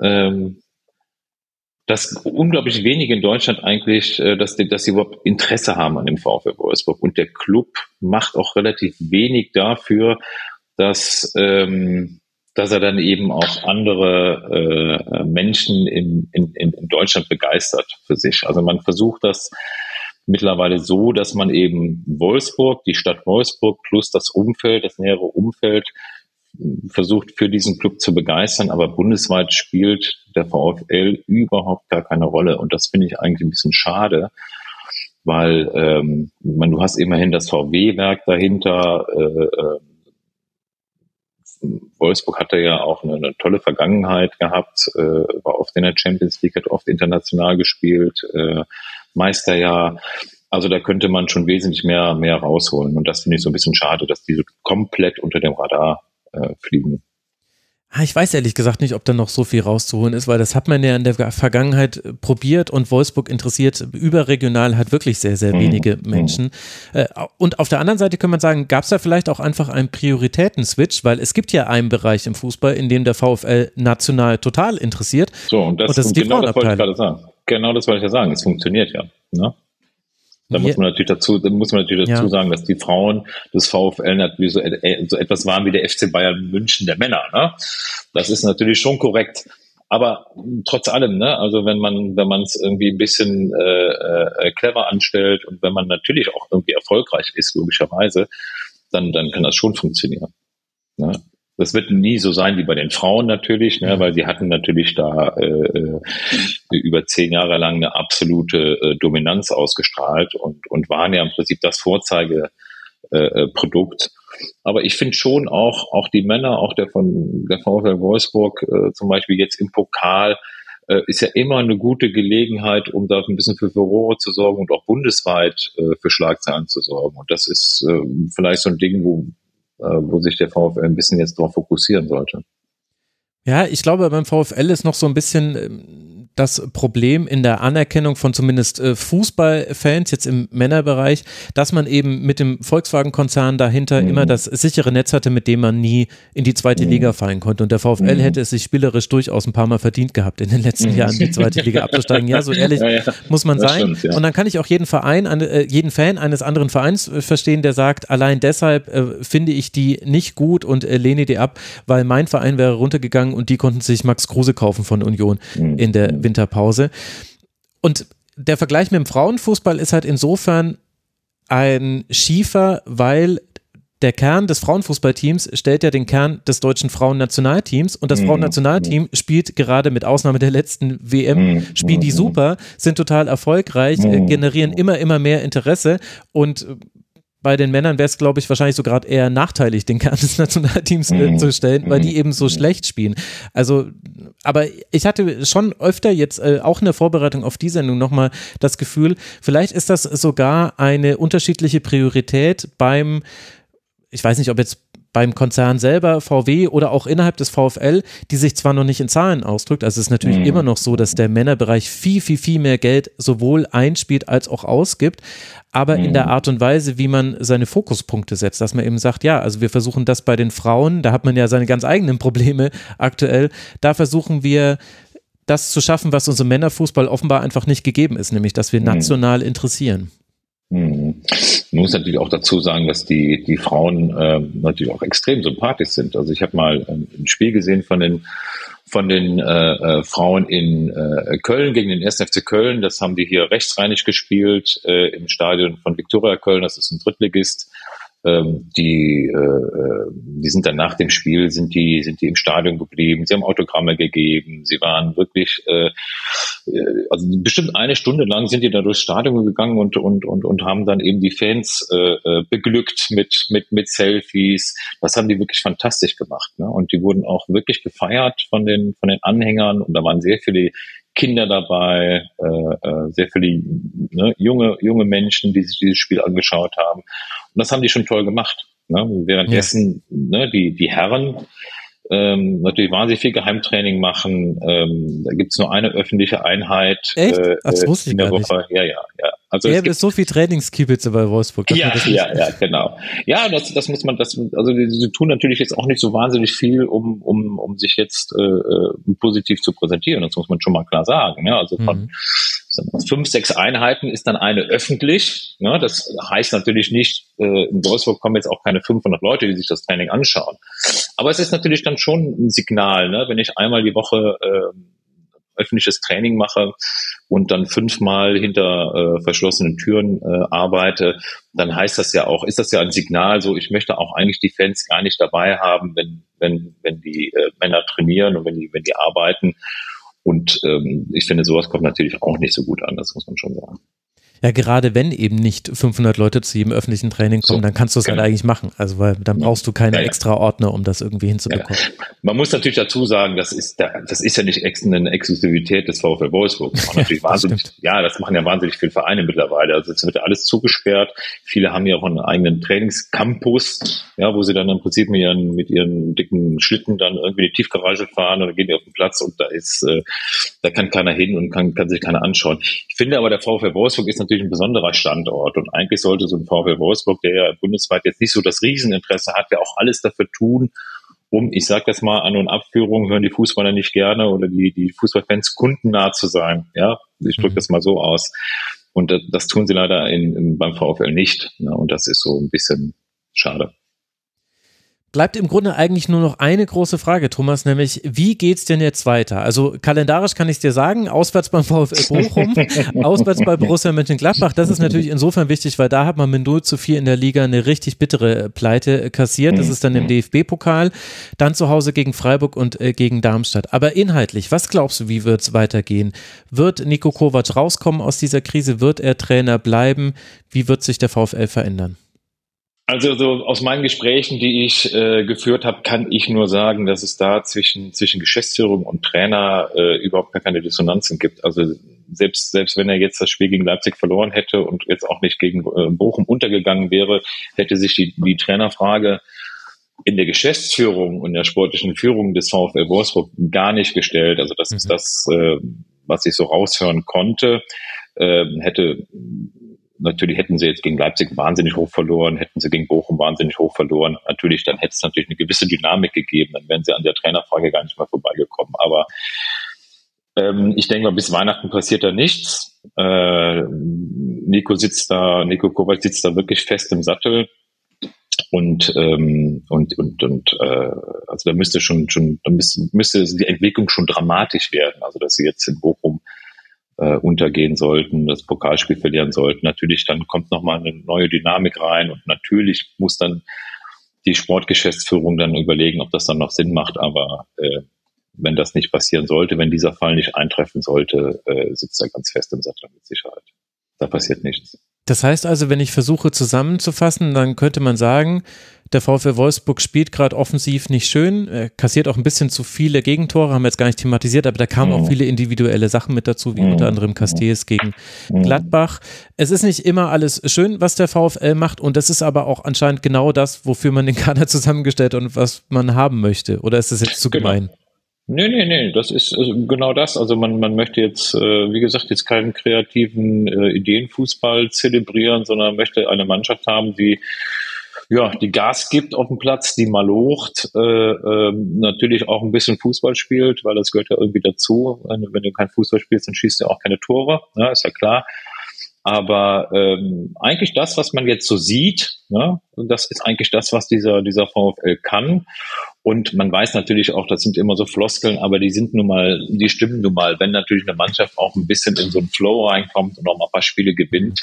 ähm, dass unglaublich wenige in Deutschland eigentlich, äh, dass, die, dass sie überhaupt Interesse haben an dem VfL Wolfsburg. Und der Club macht auch relativ wenig dafür, dass, ähm, dass er dann eben auch andere äh, Menschen in, in, in Deutschland begeistert für sich. Also man versucht das mittlerweile so, dass man eben Wolfsburg, die Stadt Wolfsburg plus das Umfeld, das nähere Umfeld versucht für diesen Club zu begeistern, aber bundesweit spielt der VfL überhaupt gar keine Rolle. Und das finde ich eigentlich ein bisschen schade, weil ähm, man, du hast immerhin das VW-Werk dahinter. Äh, äh, Wolfsburg hatte ja auch eine, eine tolle Vergangenheit gehabt, äh, war oft in der Champions League, hat oft international gespielt, äh, Meisterjahr. Also da könnte man schon wesentlich mehr, mehr rausholen. Und das finde ich so ein bisschen schade, dass diese komplett unter dem Radar äh, fliegen. Ah, ich weiß ehrlich gesagt nicht, ob da noch so viel rauszuholen ist, weil das hat man ja in der Vergangenheit äh, probiert und Wolfsburg interessiert überregional halt wirklich sehr, sehr mhm. wenige mhm. Menschen. Äh, und auf der anderen Seite kann man sagen, gab es da vielleicht auch einfach einen Prioritäten-Switch, weil es gibt ja einen Bereich im Fußball, in dem der VfL national total interessiert. So, und das, und das ist die genau das wollte ich gerade sagen. Genau das wollte ich ja sagen. Es funktioniert ja. Ne? Da muss man natürlich dazu, da muss man natürlich dazu ja. sagen, dass die Frauen des VfL natürlich so, äh, so, etwas waren wie der FC Bayern München der Männer. Ne? Das ist natürlich schon korrekt. Aber trotz allem, ne, also wenn man, wenn man es irgendwie ein bisschen äh, äh, clever anstellt und wenn man natürlich auch irgendwie erfolgreich ist, logischerweise, dann, dann kann das schon funktionieren. Ne? Das wird nie so sein wie bei den Frauen natürlich, ne, weil sie hatten natürlich da äh, äh, über zehn Jahre lang eine absolute äh, Dominanz ausgestrahlt und, und waren ja im Prinzip das Vorzeigeprodukt. Äh, Produkt. Aber ich finde schon auch, auch die Männer, auch der von der VfL Wolfsburg äh, zum Beispiel jetzt im Pokal, äh, ist ja immer eine gute Gelegenheit, um da ein bisschen für Furore zu sorgen und auch bundesweit äh, für Schlagzeilen zu sorgen. Und das ist äh, vielleicht so ein Ding, wo, äh, wo sich der VfL ein bisschen jetzt darauf fokussieren sollte. Ja, ich glaube, beim VfL ist noch so ein bisschen ähm, das Problem in der Anerkennung von zumindest äh, Fußballfans jetzt im Männerbereich, dass man eben mit dem Volkswagen-Konzern dahinter mhm. immer das sichere Netz hatte, mit dem man nie in die zweite mhm. Liga fallen konnte. Und der VfL mhm. hätte es sich spielerisch durchaus ein paar Mal verdient gehabt, in den letzten mhm. Jahren die zweite Liga abzusteigen. Ja, so ehrlich ja, ja. muss man das sein. Stimmt, ja. Und dann kann ich auch jeden Verein, äh, jeden Fan eines anderen Vereins äh, verstehen, der sagt, allein deshalb finde ich die nicht gut und lehne die ab, weil mein Verein wäre runtergegangen und die konnten sich Max Kruse kaufen von Union mhm. in der mhm. Winterpause. Und der Vergleich mit dem Frauenfußball ist halt insofern ein schiefer, weil der Kern des Frauenfußballteams stellt ja den Kern des deutschen Frauennationalteams und das mhm. Frauennationalteam spielt gerade mit Ausnahme der letzten WM, mhm. spielen die mhm. super, sind total erfolgreich, äh, generieren immer, immer mehr Interesse und bei den Männern wäre es, glaube ich, wahrscheinlich so gerade eher nachteilig, den Kern des Nationalteams äh, zu stellen, weil die eben so schlecht spielen. Also, aber ich hatte schon öfter jetzt äh, auch in der Vorbereitung auf die Sendung nochmal das Gefühl, vielleicht ist das sogar eine unterschiedliche Priorität beim, ich weiß nicht, ob jetzt beim Konzern selber, VW oder auch innerhalb des VfL, die sich zwar noch nicht in Zahlen ausdrückt, also es ist natürlich mhm. immer noch so, dass der Männerbereich viel, viel, viel mehr Geld sowohl einspielt als auch ausgibt, aber mhm. in der mhm. Art und Weise, wie man seine Fokuspunkte setzt, dass man eben sagt, ja, also wir versuchen das bei den Frauen, da hat man ja seine ganz eigenen Probleme aktuell, da versuchen wir das zu schaffen, was unserem Männerfußball offenbar einfach nicht gegeben ist, nämlich dass wir mhm. national interessieren. Mhm. Man muss natürlich auch dazu sagen, dass die, die Frauen äh, natürlich auch extrem sympathisch sind. Also ich habe mal ähm, ein Spiel gesehen von den von den äh, äh, Frauen in äh, Köln gegen den 1. FC Köln. Das haben die hier rechtsreinig gespielt äh, im Stadion von Viktoria Köln. Das ist ein Drittligist. Ähm, die, äh, äh, die sind dann nach dem Spiel, sind die, sind die im Stadion geblieben, sie haben Autogramme gegeben, sie waren wirklich, äh, also bestimmt eine Stunde lang sind die da durchs Stadion gegangen und, und, und, und haben dann eben die Fans beglückt mit, mit, mit Selfies. Das haben die wirklich fantastisch gemacht. Ne? Und die wurden auch wirklich gefeiert von den, von den Anhängern und da waren sehr viele Kinder dabei, äh, äh, sehr viele ne, junge, junge Menschen, die sich dieses Spiel angeschaut haben. Und das haben die schon toll gemacht. Ne? Währenddessen ja. ne, die, die Herren ähm, natürlich wahnsinnig viel Geheimtraining machen. Ähm, da gibt's nur eine öffentliche Einheit Echt? Äh, das wusste ich in der Woche. Nicht. Ja, ja, ja. Also es gibt so viel Trainingskibitze bei Wolfsburg. Ja, ja, ja, genau. Ja, das, das muss man, das, also sie tun natürlich jetzt auch nicht so wahnsinnig viel, um, um, um sich jetzt äh, äh positiv zu präsentieren. Das muss man schon mal klar sagen. Ja, also von mhm fünf, sechs Einheiten ist dann eine öffentlich. Ne? Das heißt natürlich nicht, äh, in Wolfsburg kommen jetzt auch keine 500 Leute, die sich das Training anschauen. Aber es ist natürlich dann schon ein Signal, ne? wenn ich einmal die Woche äh, öffentliches Training mache und dann fünfmal hinter äh, verschlossenen Türen äh, arbeite, dann heißt das ja auch, ist das ja ein Signal, so ich möchte auch eigentlich die Fans gar nicht dabei haben, wenn wenn wenn die äh, Männer trainieren und wenn die wenn die arbeiten und ähm, ich finde, sowas kommt natürlich auch nicht so gut an, das muss man schon sagen. Ja, gerade wenn eben nicht 500 Leute zu jedem öffentlichen Training kommen, so, dann kannst du es halt genau. halt eigentlich machen. Also, weil dann brauchst du keine ja, ja. extra Ordner, um das irgendwie hinzubekommen. Ja. Man muss natürlich dazu sagen, das ist, das ist ja nicht eine Exklusivität des VfL Wolfsburg. Das natürlich wahnsinnig, ja, das machen ja wahnsinnig viele Vereine mittlerweile. Also, es wird ja alles zugesperrt. Viele haben ja auch einen eigenen Trainingscampus, ja, wo sie dann im Prinzip mit ihren, mit ihren dicken Schlitten dann irgendwie die Tiefgarage fahren oder gehen die auf den Platz und da ist, äh, da kann keiner hin und kann, kann sich keiner anschauen. Ich finde aber, der VfL Wolfsburg ist natürlich natürlich ein besonderer Standort und eigentlich sollte so ein VfL Wolfsburg, der ja bundesweit jetzt nicht so das Rieseninteresse hat, ja auch alles dafür tun, um, ich sage das mal, An- und Abführungen hören die Fußballer nicht gerne oder die, die Fußballfans kundennah zu sein. Ja, ich drücke mhm. das mal so aus. Und das, das tun sie leider in, in, beim VfL nicht. Ne? Und das ist so ein bisschen schade bleibt im Grunde eigentlich nur noch eine große Frage, Thomas, nämlich wie geht's denn jetzt weiter? Also kalendarisch kann ich dir sagen, auswärts beim VfL Bochum, auswärts bei Borussia Mönchengladbach, das ist natürlich insofern wichtig, weil da hat man mit 0 zu 4 in der Liga eine richtig bittere Pleite kassiert. Das ist dann im DFB-Pokal, dann zu Hause gegen Freiburg und äh, gegen Darmstadt. Aber inhaltlich, was glaubst du, wie wird's weitergehen? Wird Nico Kovac rauskommen aus dieser Krise? Wird er Trainer bleiben? Wie wird sich der VfL verändern? Also so aus meinen Gesprächen, die ich äh, geführt habe, kann ich nur sagen, dass es da zwischen zwischen Geschäftsführung und Trainer äh, überhaupt gar keine Dissonanzen gibt. Also selbst selbst wenn er jetzt das Spiel gegen Leipzig verloren hätte und jetzt auch nicht gegen äh, Bochum untergegangen wäre, hätte sich die, die Trainerfrage in der Geschäftsführung und der sportlichen Führung des VfL Wolfsburg gar nicht gestellt. Also das mhm. ist das, äh, was ich so raushören konnte. Äh, hätte natürlich hätten sie jetzt gegen Leipzig wahnsinnig hoch verloren, hätten sie gegen Bochum wahnsinnig hoch verloren. Natürlich, dann hätte es natürlich eine gewisse Dynamik gegeben, dann wären sie an der Trainerfrage gar nicht mehr vorbeigekommen. Aber ähm, ich denke mal, bis Weihnachten passiert da nichts. Äh, Nico sitzt da, Nico Kovac sitzt da wirklich fest im Sattel. Und, ähm, und, und, und äh, also da müsste schon, schon, da müsste, müsste die Entwicklung schon dramatisch werden. Also dass sie jetzt in Bochum äh, untergehen sollten, das Pokalspiel verlieren sollten. Natürlich, dann kommt nochmal eine neue Dynamik rein und natürlich muss dann die Sportgeschäftsführung dann überlegen, ob das dann noch Sinn macht. Aber äh, wenn das nicht passieren sollte, wenn dieser Fall nicht eintreffen sollte, äh, sitzt er ganz fest im Sattel mit Sicherheit. Da passiert nichts. Das heißt also, wenn ich versuche zusammenzufassen, dann könnte man sagen, der VfL Wolfsburg spielt gerade offensiv nicht schön, er kassiert auch ein bisschen zu viele Gegentore, haben wir jetzt gar nicht thematisiert, aber da kamen auch mhm. viele individuelle Sachen mit dazu, wie unter mhm. anderem Castells gegen mhm. Gladbach. Es ist nicht immer alles schön, was der VfL macht und das ist aber auch anscheinend genau das, wofür man den Kader zusammengestellt und was man haben möchte. Oder ist das jetzt zu genau. gemein? Nee, nee, nee, das ist also genau das. Also man, man möchte jetzt, äh, wie gesagt, jetzt keinen kreativen äh, Ideenfußball zelebrieren, sondern möchte eine Mannschaft haben, die ja, die Gas gibt auf dem Platz, die mal locht, äh, äh, natürlich auch ein bisschen Fußball spielt, weil das gehört ja irgendwie dazu. Wenn, du kein Fußball spielst, dann schießt du auch keine Tore, ja, ist ja klar. Aber ähm, eigentlich das, was man jetzt so sieht, ne, das ist eigentlich das, was dieser, dieser VfL kann. Und man weiß natürlich auch, das sind immer so Floskeln, aber die sind nun mal, die stimmen nun mal, wenn natürlich eine Mannschaft auch ein bisschen in so einen Flow reinkommt und noch mal ein paar Spiele gewinnt,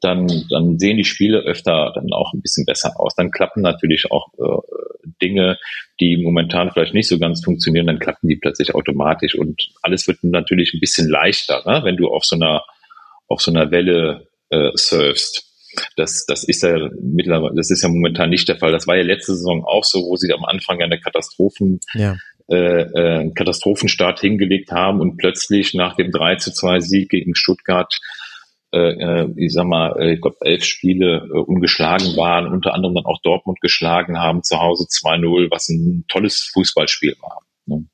dann, dann sehen die Spiele öfter dann auch ein bisschen besser aus. Dann klappen natürlich auch äh, Dinge, die momentan vielleicht nicht so ganz funktionieren, dann klappen die plötzlich automatisch und alles wird natürlich ein bisschen leichter, ne? wenn du auf so einer auf so einer Welle äh, surfst. Das, das ist ja mittlerweile, das ist ja momentan nicht der Fall. Das war ja letzte Saison auch so, wo sie am Anfang eine Katastrophen, ja. äh, äh, Katastrophenstart hingelegt haben und plötzlich nach dem 3 zu 2 Sieg gegen Stuttgart äh, äh, ich sag mal, äh, ich glaube, elf Spiele äh, ungeschlagen waren, unter anderem dann auch Dortmund geschlagen haben, zu Hause 2-0, was ein tolles Fußballspiel war. Ne?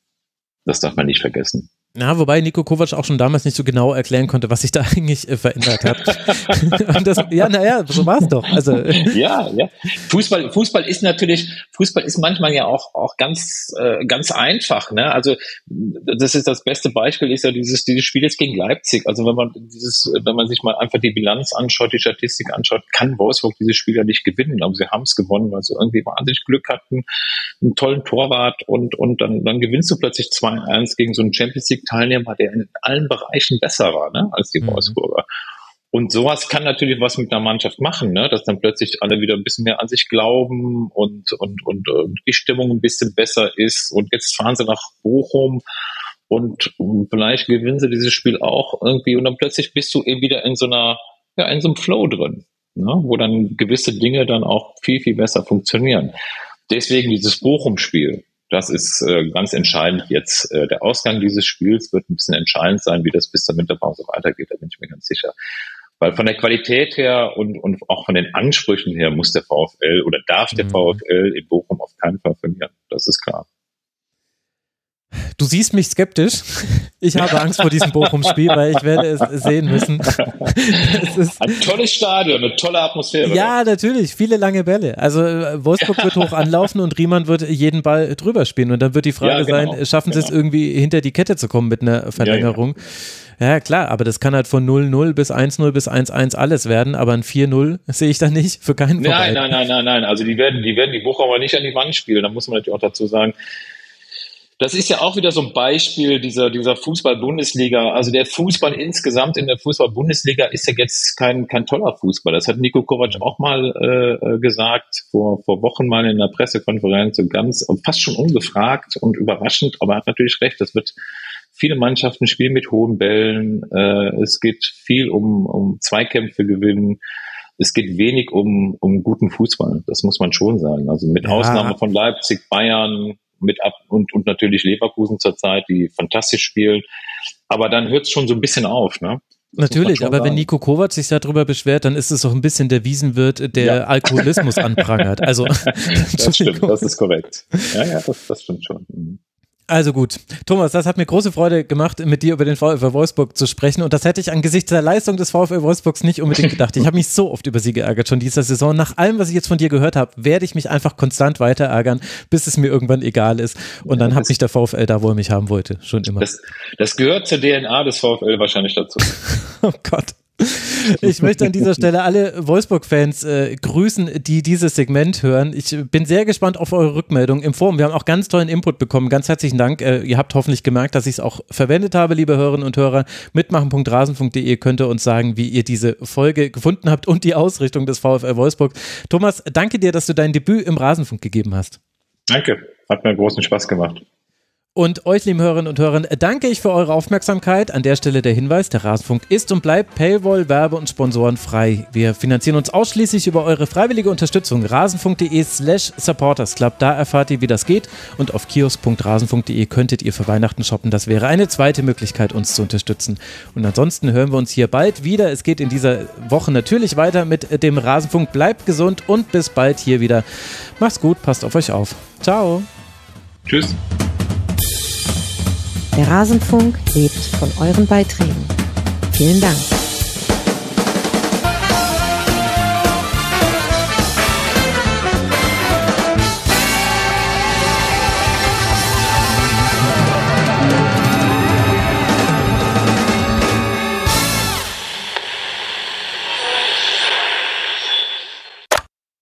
Das darf man nicht vergessen. Na, wobei Nico Kovac auch schon damals nicht so genau erklären konnte, was sich da eigentlich äh, verändert hat. das, ja, naja, so war es doch. Also. Ja, ja. Fußball, Fußball ist natürlich, Fußball ist manchmal ja auch, auch ganz, äh, ganz einfach. Ne? Also das ist das beste Beispiel, ist ja dieses, dieses Spiel jetzt gegen Leipzig. Also wenn man dieses, wenn man sich mal einfach die Bilanz anschaut, die Statistik anschaut, kann Wolfsburg dieses Spiel ja nicht gewinnen. Aber sie haben es gewonnen, weil sie irgendwie wahnsinnig Glück hatten, einen tollen Torwart und, und dann, dann gewinnst du plötzlich 2-1 gegen so einen Champions League Teilnehmer, der in allen Bereichen besser war ne, als die mhm. Wolfsburger. Und sowas kann natürlich was mit einer Mannschaft machen, ne? dass dann plötzlich alle wieder ein bisschen mehr an sich glauben und, und, und, und die Stimmung ein bisschen besser ist. Und jetzt fahren sie nach Bochum und vielleicht gewinnen sie dieses Spiel auch irgendwie und dann plötzlich bist du eben wieder in so einer, ja, in so einem Flow drin, ne? wo dann gewisse Dinge dann auch viel, viel besser funktionieren. Deswegen dieses Bochum-Spiel. Das ist äh, ganz entscheidend jetzt. Äh, der Ausgang dieses Spiels wird ein bisschen entscheidend sein, wie das bis zur Winterpause weitergeht, da bin ich mir ganz sicher. Weil von der Qualität her und, und auch von den Ansprüchen her muss der VfL oder darf der mhm. VfL in Bochum auf keinen Fall verlieren. Das ist klar. Du siehst mich skeptisch. Ich habe Angst vor diesem Bochum-Spiel, weil ich werde es sehen müssen. es ist Ein tolles Stadion, eine tolle Atmosphäre. Ja, natürlich. Viele lange Bälle. Also äh, Wolfsburg wird hoch anlaufen und Riemann wird jeden Ball drüber spielen. Und dann wird die Frage ja, genau, sein, schaffen genau. sie es genau. irgendwie hinter die Kette zu kommen mit einer Verlängerung? Ja, ja. ja klar, aber das kann halt von 0-0 bis 1-0 bis 1-1 alles werden, aber ein 4-0 sehe ich da nicht, für keinen Fall. Nein, nein, nein, nein, nein. Also die werden, die werden die Bochumer nicht an die Wand spielen. Da muss man natürlich auch dazu sagen, das ist ja auch wieder so ein Beispiel dieser, dieser Fußball-Bundesliga. Also der Fußball insgesamt in der Fußball-Bundesliga ist ja jetzt kein, kein toller Fußball. Das hat Nico Kovac auch mal äh, gesagt, vor, vor Wochen mal in einer Pressekonferenz, so ganz, fast schon ungefragt und überraschend, aber er hat natürlich recht, das wird viele Mannschaften spielen mit hohen Bällen. Äh, es geht viel um, um Zweikämpfe gewinnen. Es geht wenig um, um guten Fußball. Das muss man schon sagen. Also mit ja. Ausnahme von Leipzig, Bayern, mit ab und, und natürlich Leverkusen zurzeit, die fantastisch spielen. Aber dann hört es schon so ein bisschen auf, ne? Natürlich, aber sagen. wenn Nico Kovac sich darüber beschwert, dann ist es doch ein bisschen der Wiesenwirt, der ja. Alkoholismus anprangert. Also, das stimmt, das ist korrekt. Ja, ja, das, das stimmt schon. Also gut, Thomas, das hat mir große Freude gemacht, mit dir über den VfL Wolfsburg zu sprechen und das hätte ich angesichts der Leistung des VfL Wolfsburgs nicht unbedingt gedacht. Ich habe mich so oft über sie geärgert schon dieser Saison. Nach allem, was ich jetzt von dir gehört habe, werde ich mich einfach konstant weiter ärgern, bis es mir irgendwann egal ist und dann hat mich der VfL da, wo er mich haben wollte, schon immer. Das, das gehört zur DNA des VfL wahrscheinlich dazu. oh Gott. Ich möchte an dieser Stelle alle Wolfsburg-Fans äh, grüßen, die dieses Segment hören. Ich bin sehr gespannt auf eure Rückmeldung im Forum. Wir haben auch ganz tollen Input bekommen. Ganz herzlichen Dank. Äh, ihr habt hoffentlich gemerkt, dass ich es auch verwendet habe, liebe Hörerinnen und Hörer. Mitmachen.rasen.de könnt ihr uns sagen, wie ihr diese Folge gefunden habt und die Ausrichtung des VfL Wolfsburg. Thomas, danke dir, dass du dein Debüt im Rasenfunk gegeben hast. Danke. Hat mir großen Spaß gemacht. Und euch, lieben Hörerinnen und Hörern, danke ich für eure Aufmerksamkeit. An der Stelle der Hinweis, der Rasenfunk ist und bleibt Paywall, Werbe und Sponsoren frei. Wir finanzieren uns ausschließlich über eure freiwillige Unterstützung. Rasenfunk.de slash supportersclub. Da erfahrt ihr, wie das geht. Und auf kiosk.rasenfunk.de könntet ihr für Weihnachten shoppen. Das wäre eine zweite Möglichkeit, uns zu unterstützen. Und ansonsten hören wir uns hier bald wieder. Es geht in dieser Woche natürlich weiter mit dem Rasenfunk. Bleibt gesund und bis bald hier wieder. Macht's gut, passt auf euch auf. Ciao. Tschüss. Der Rasenfunk lebt von euren Beiträgen. Vielen Dank.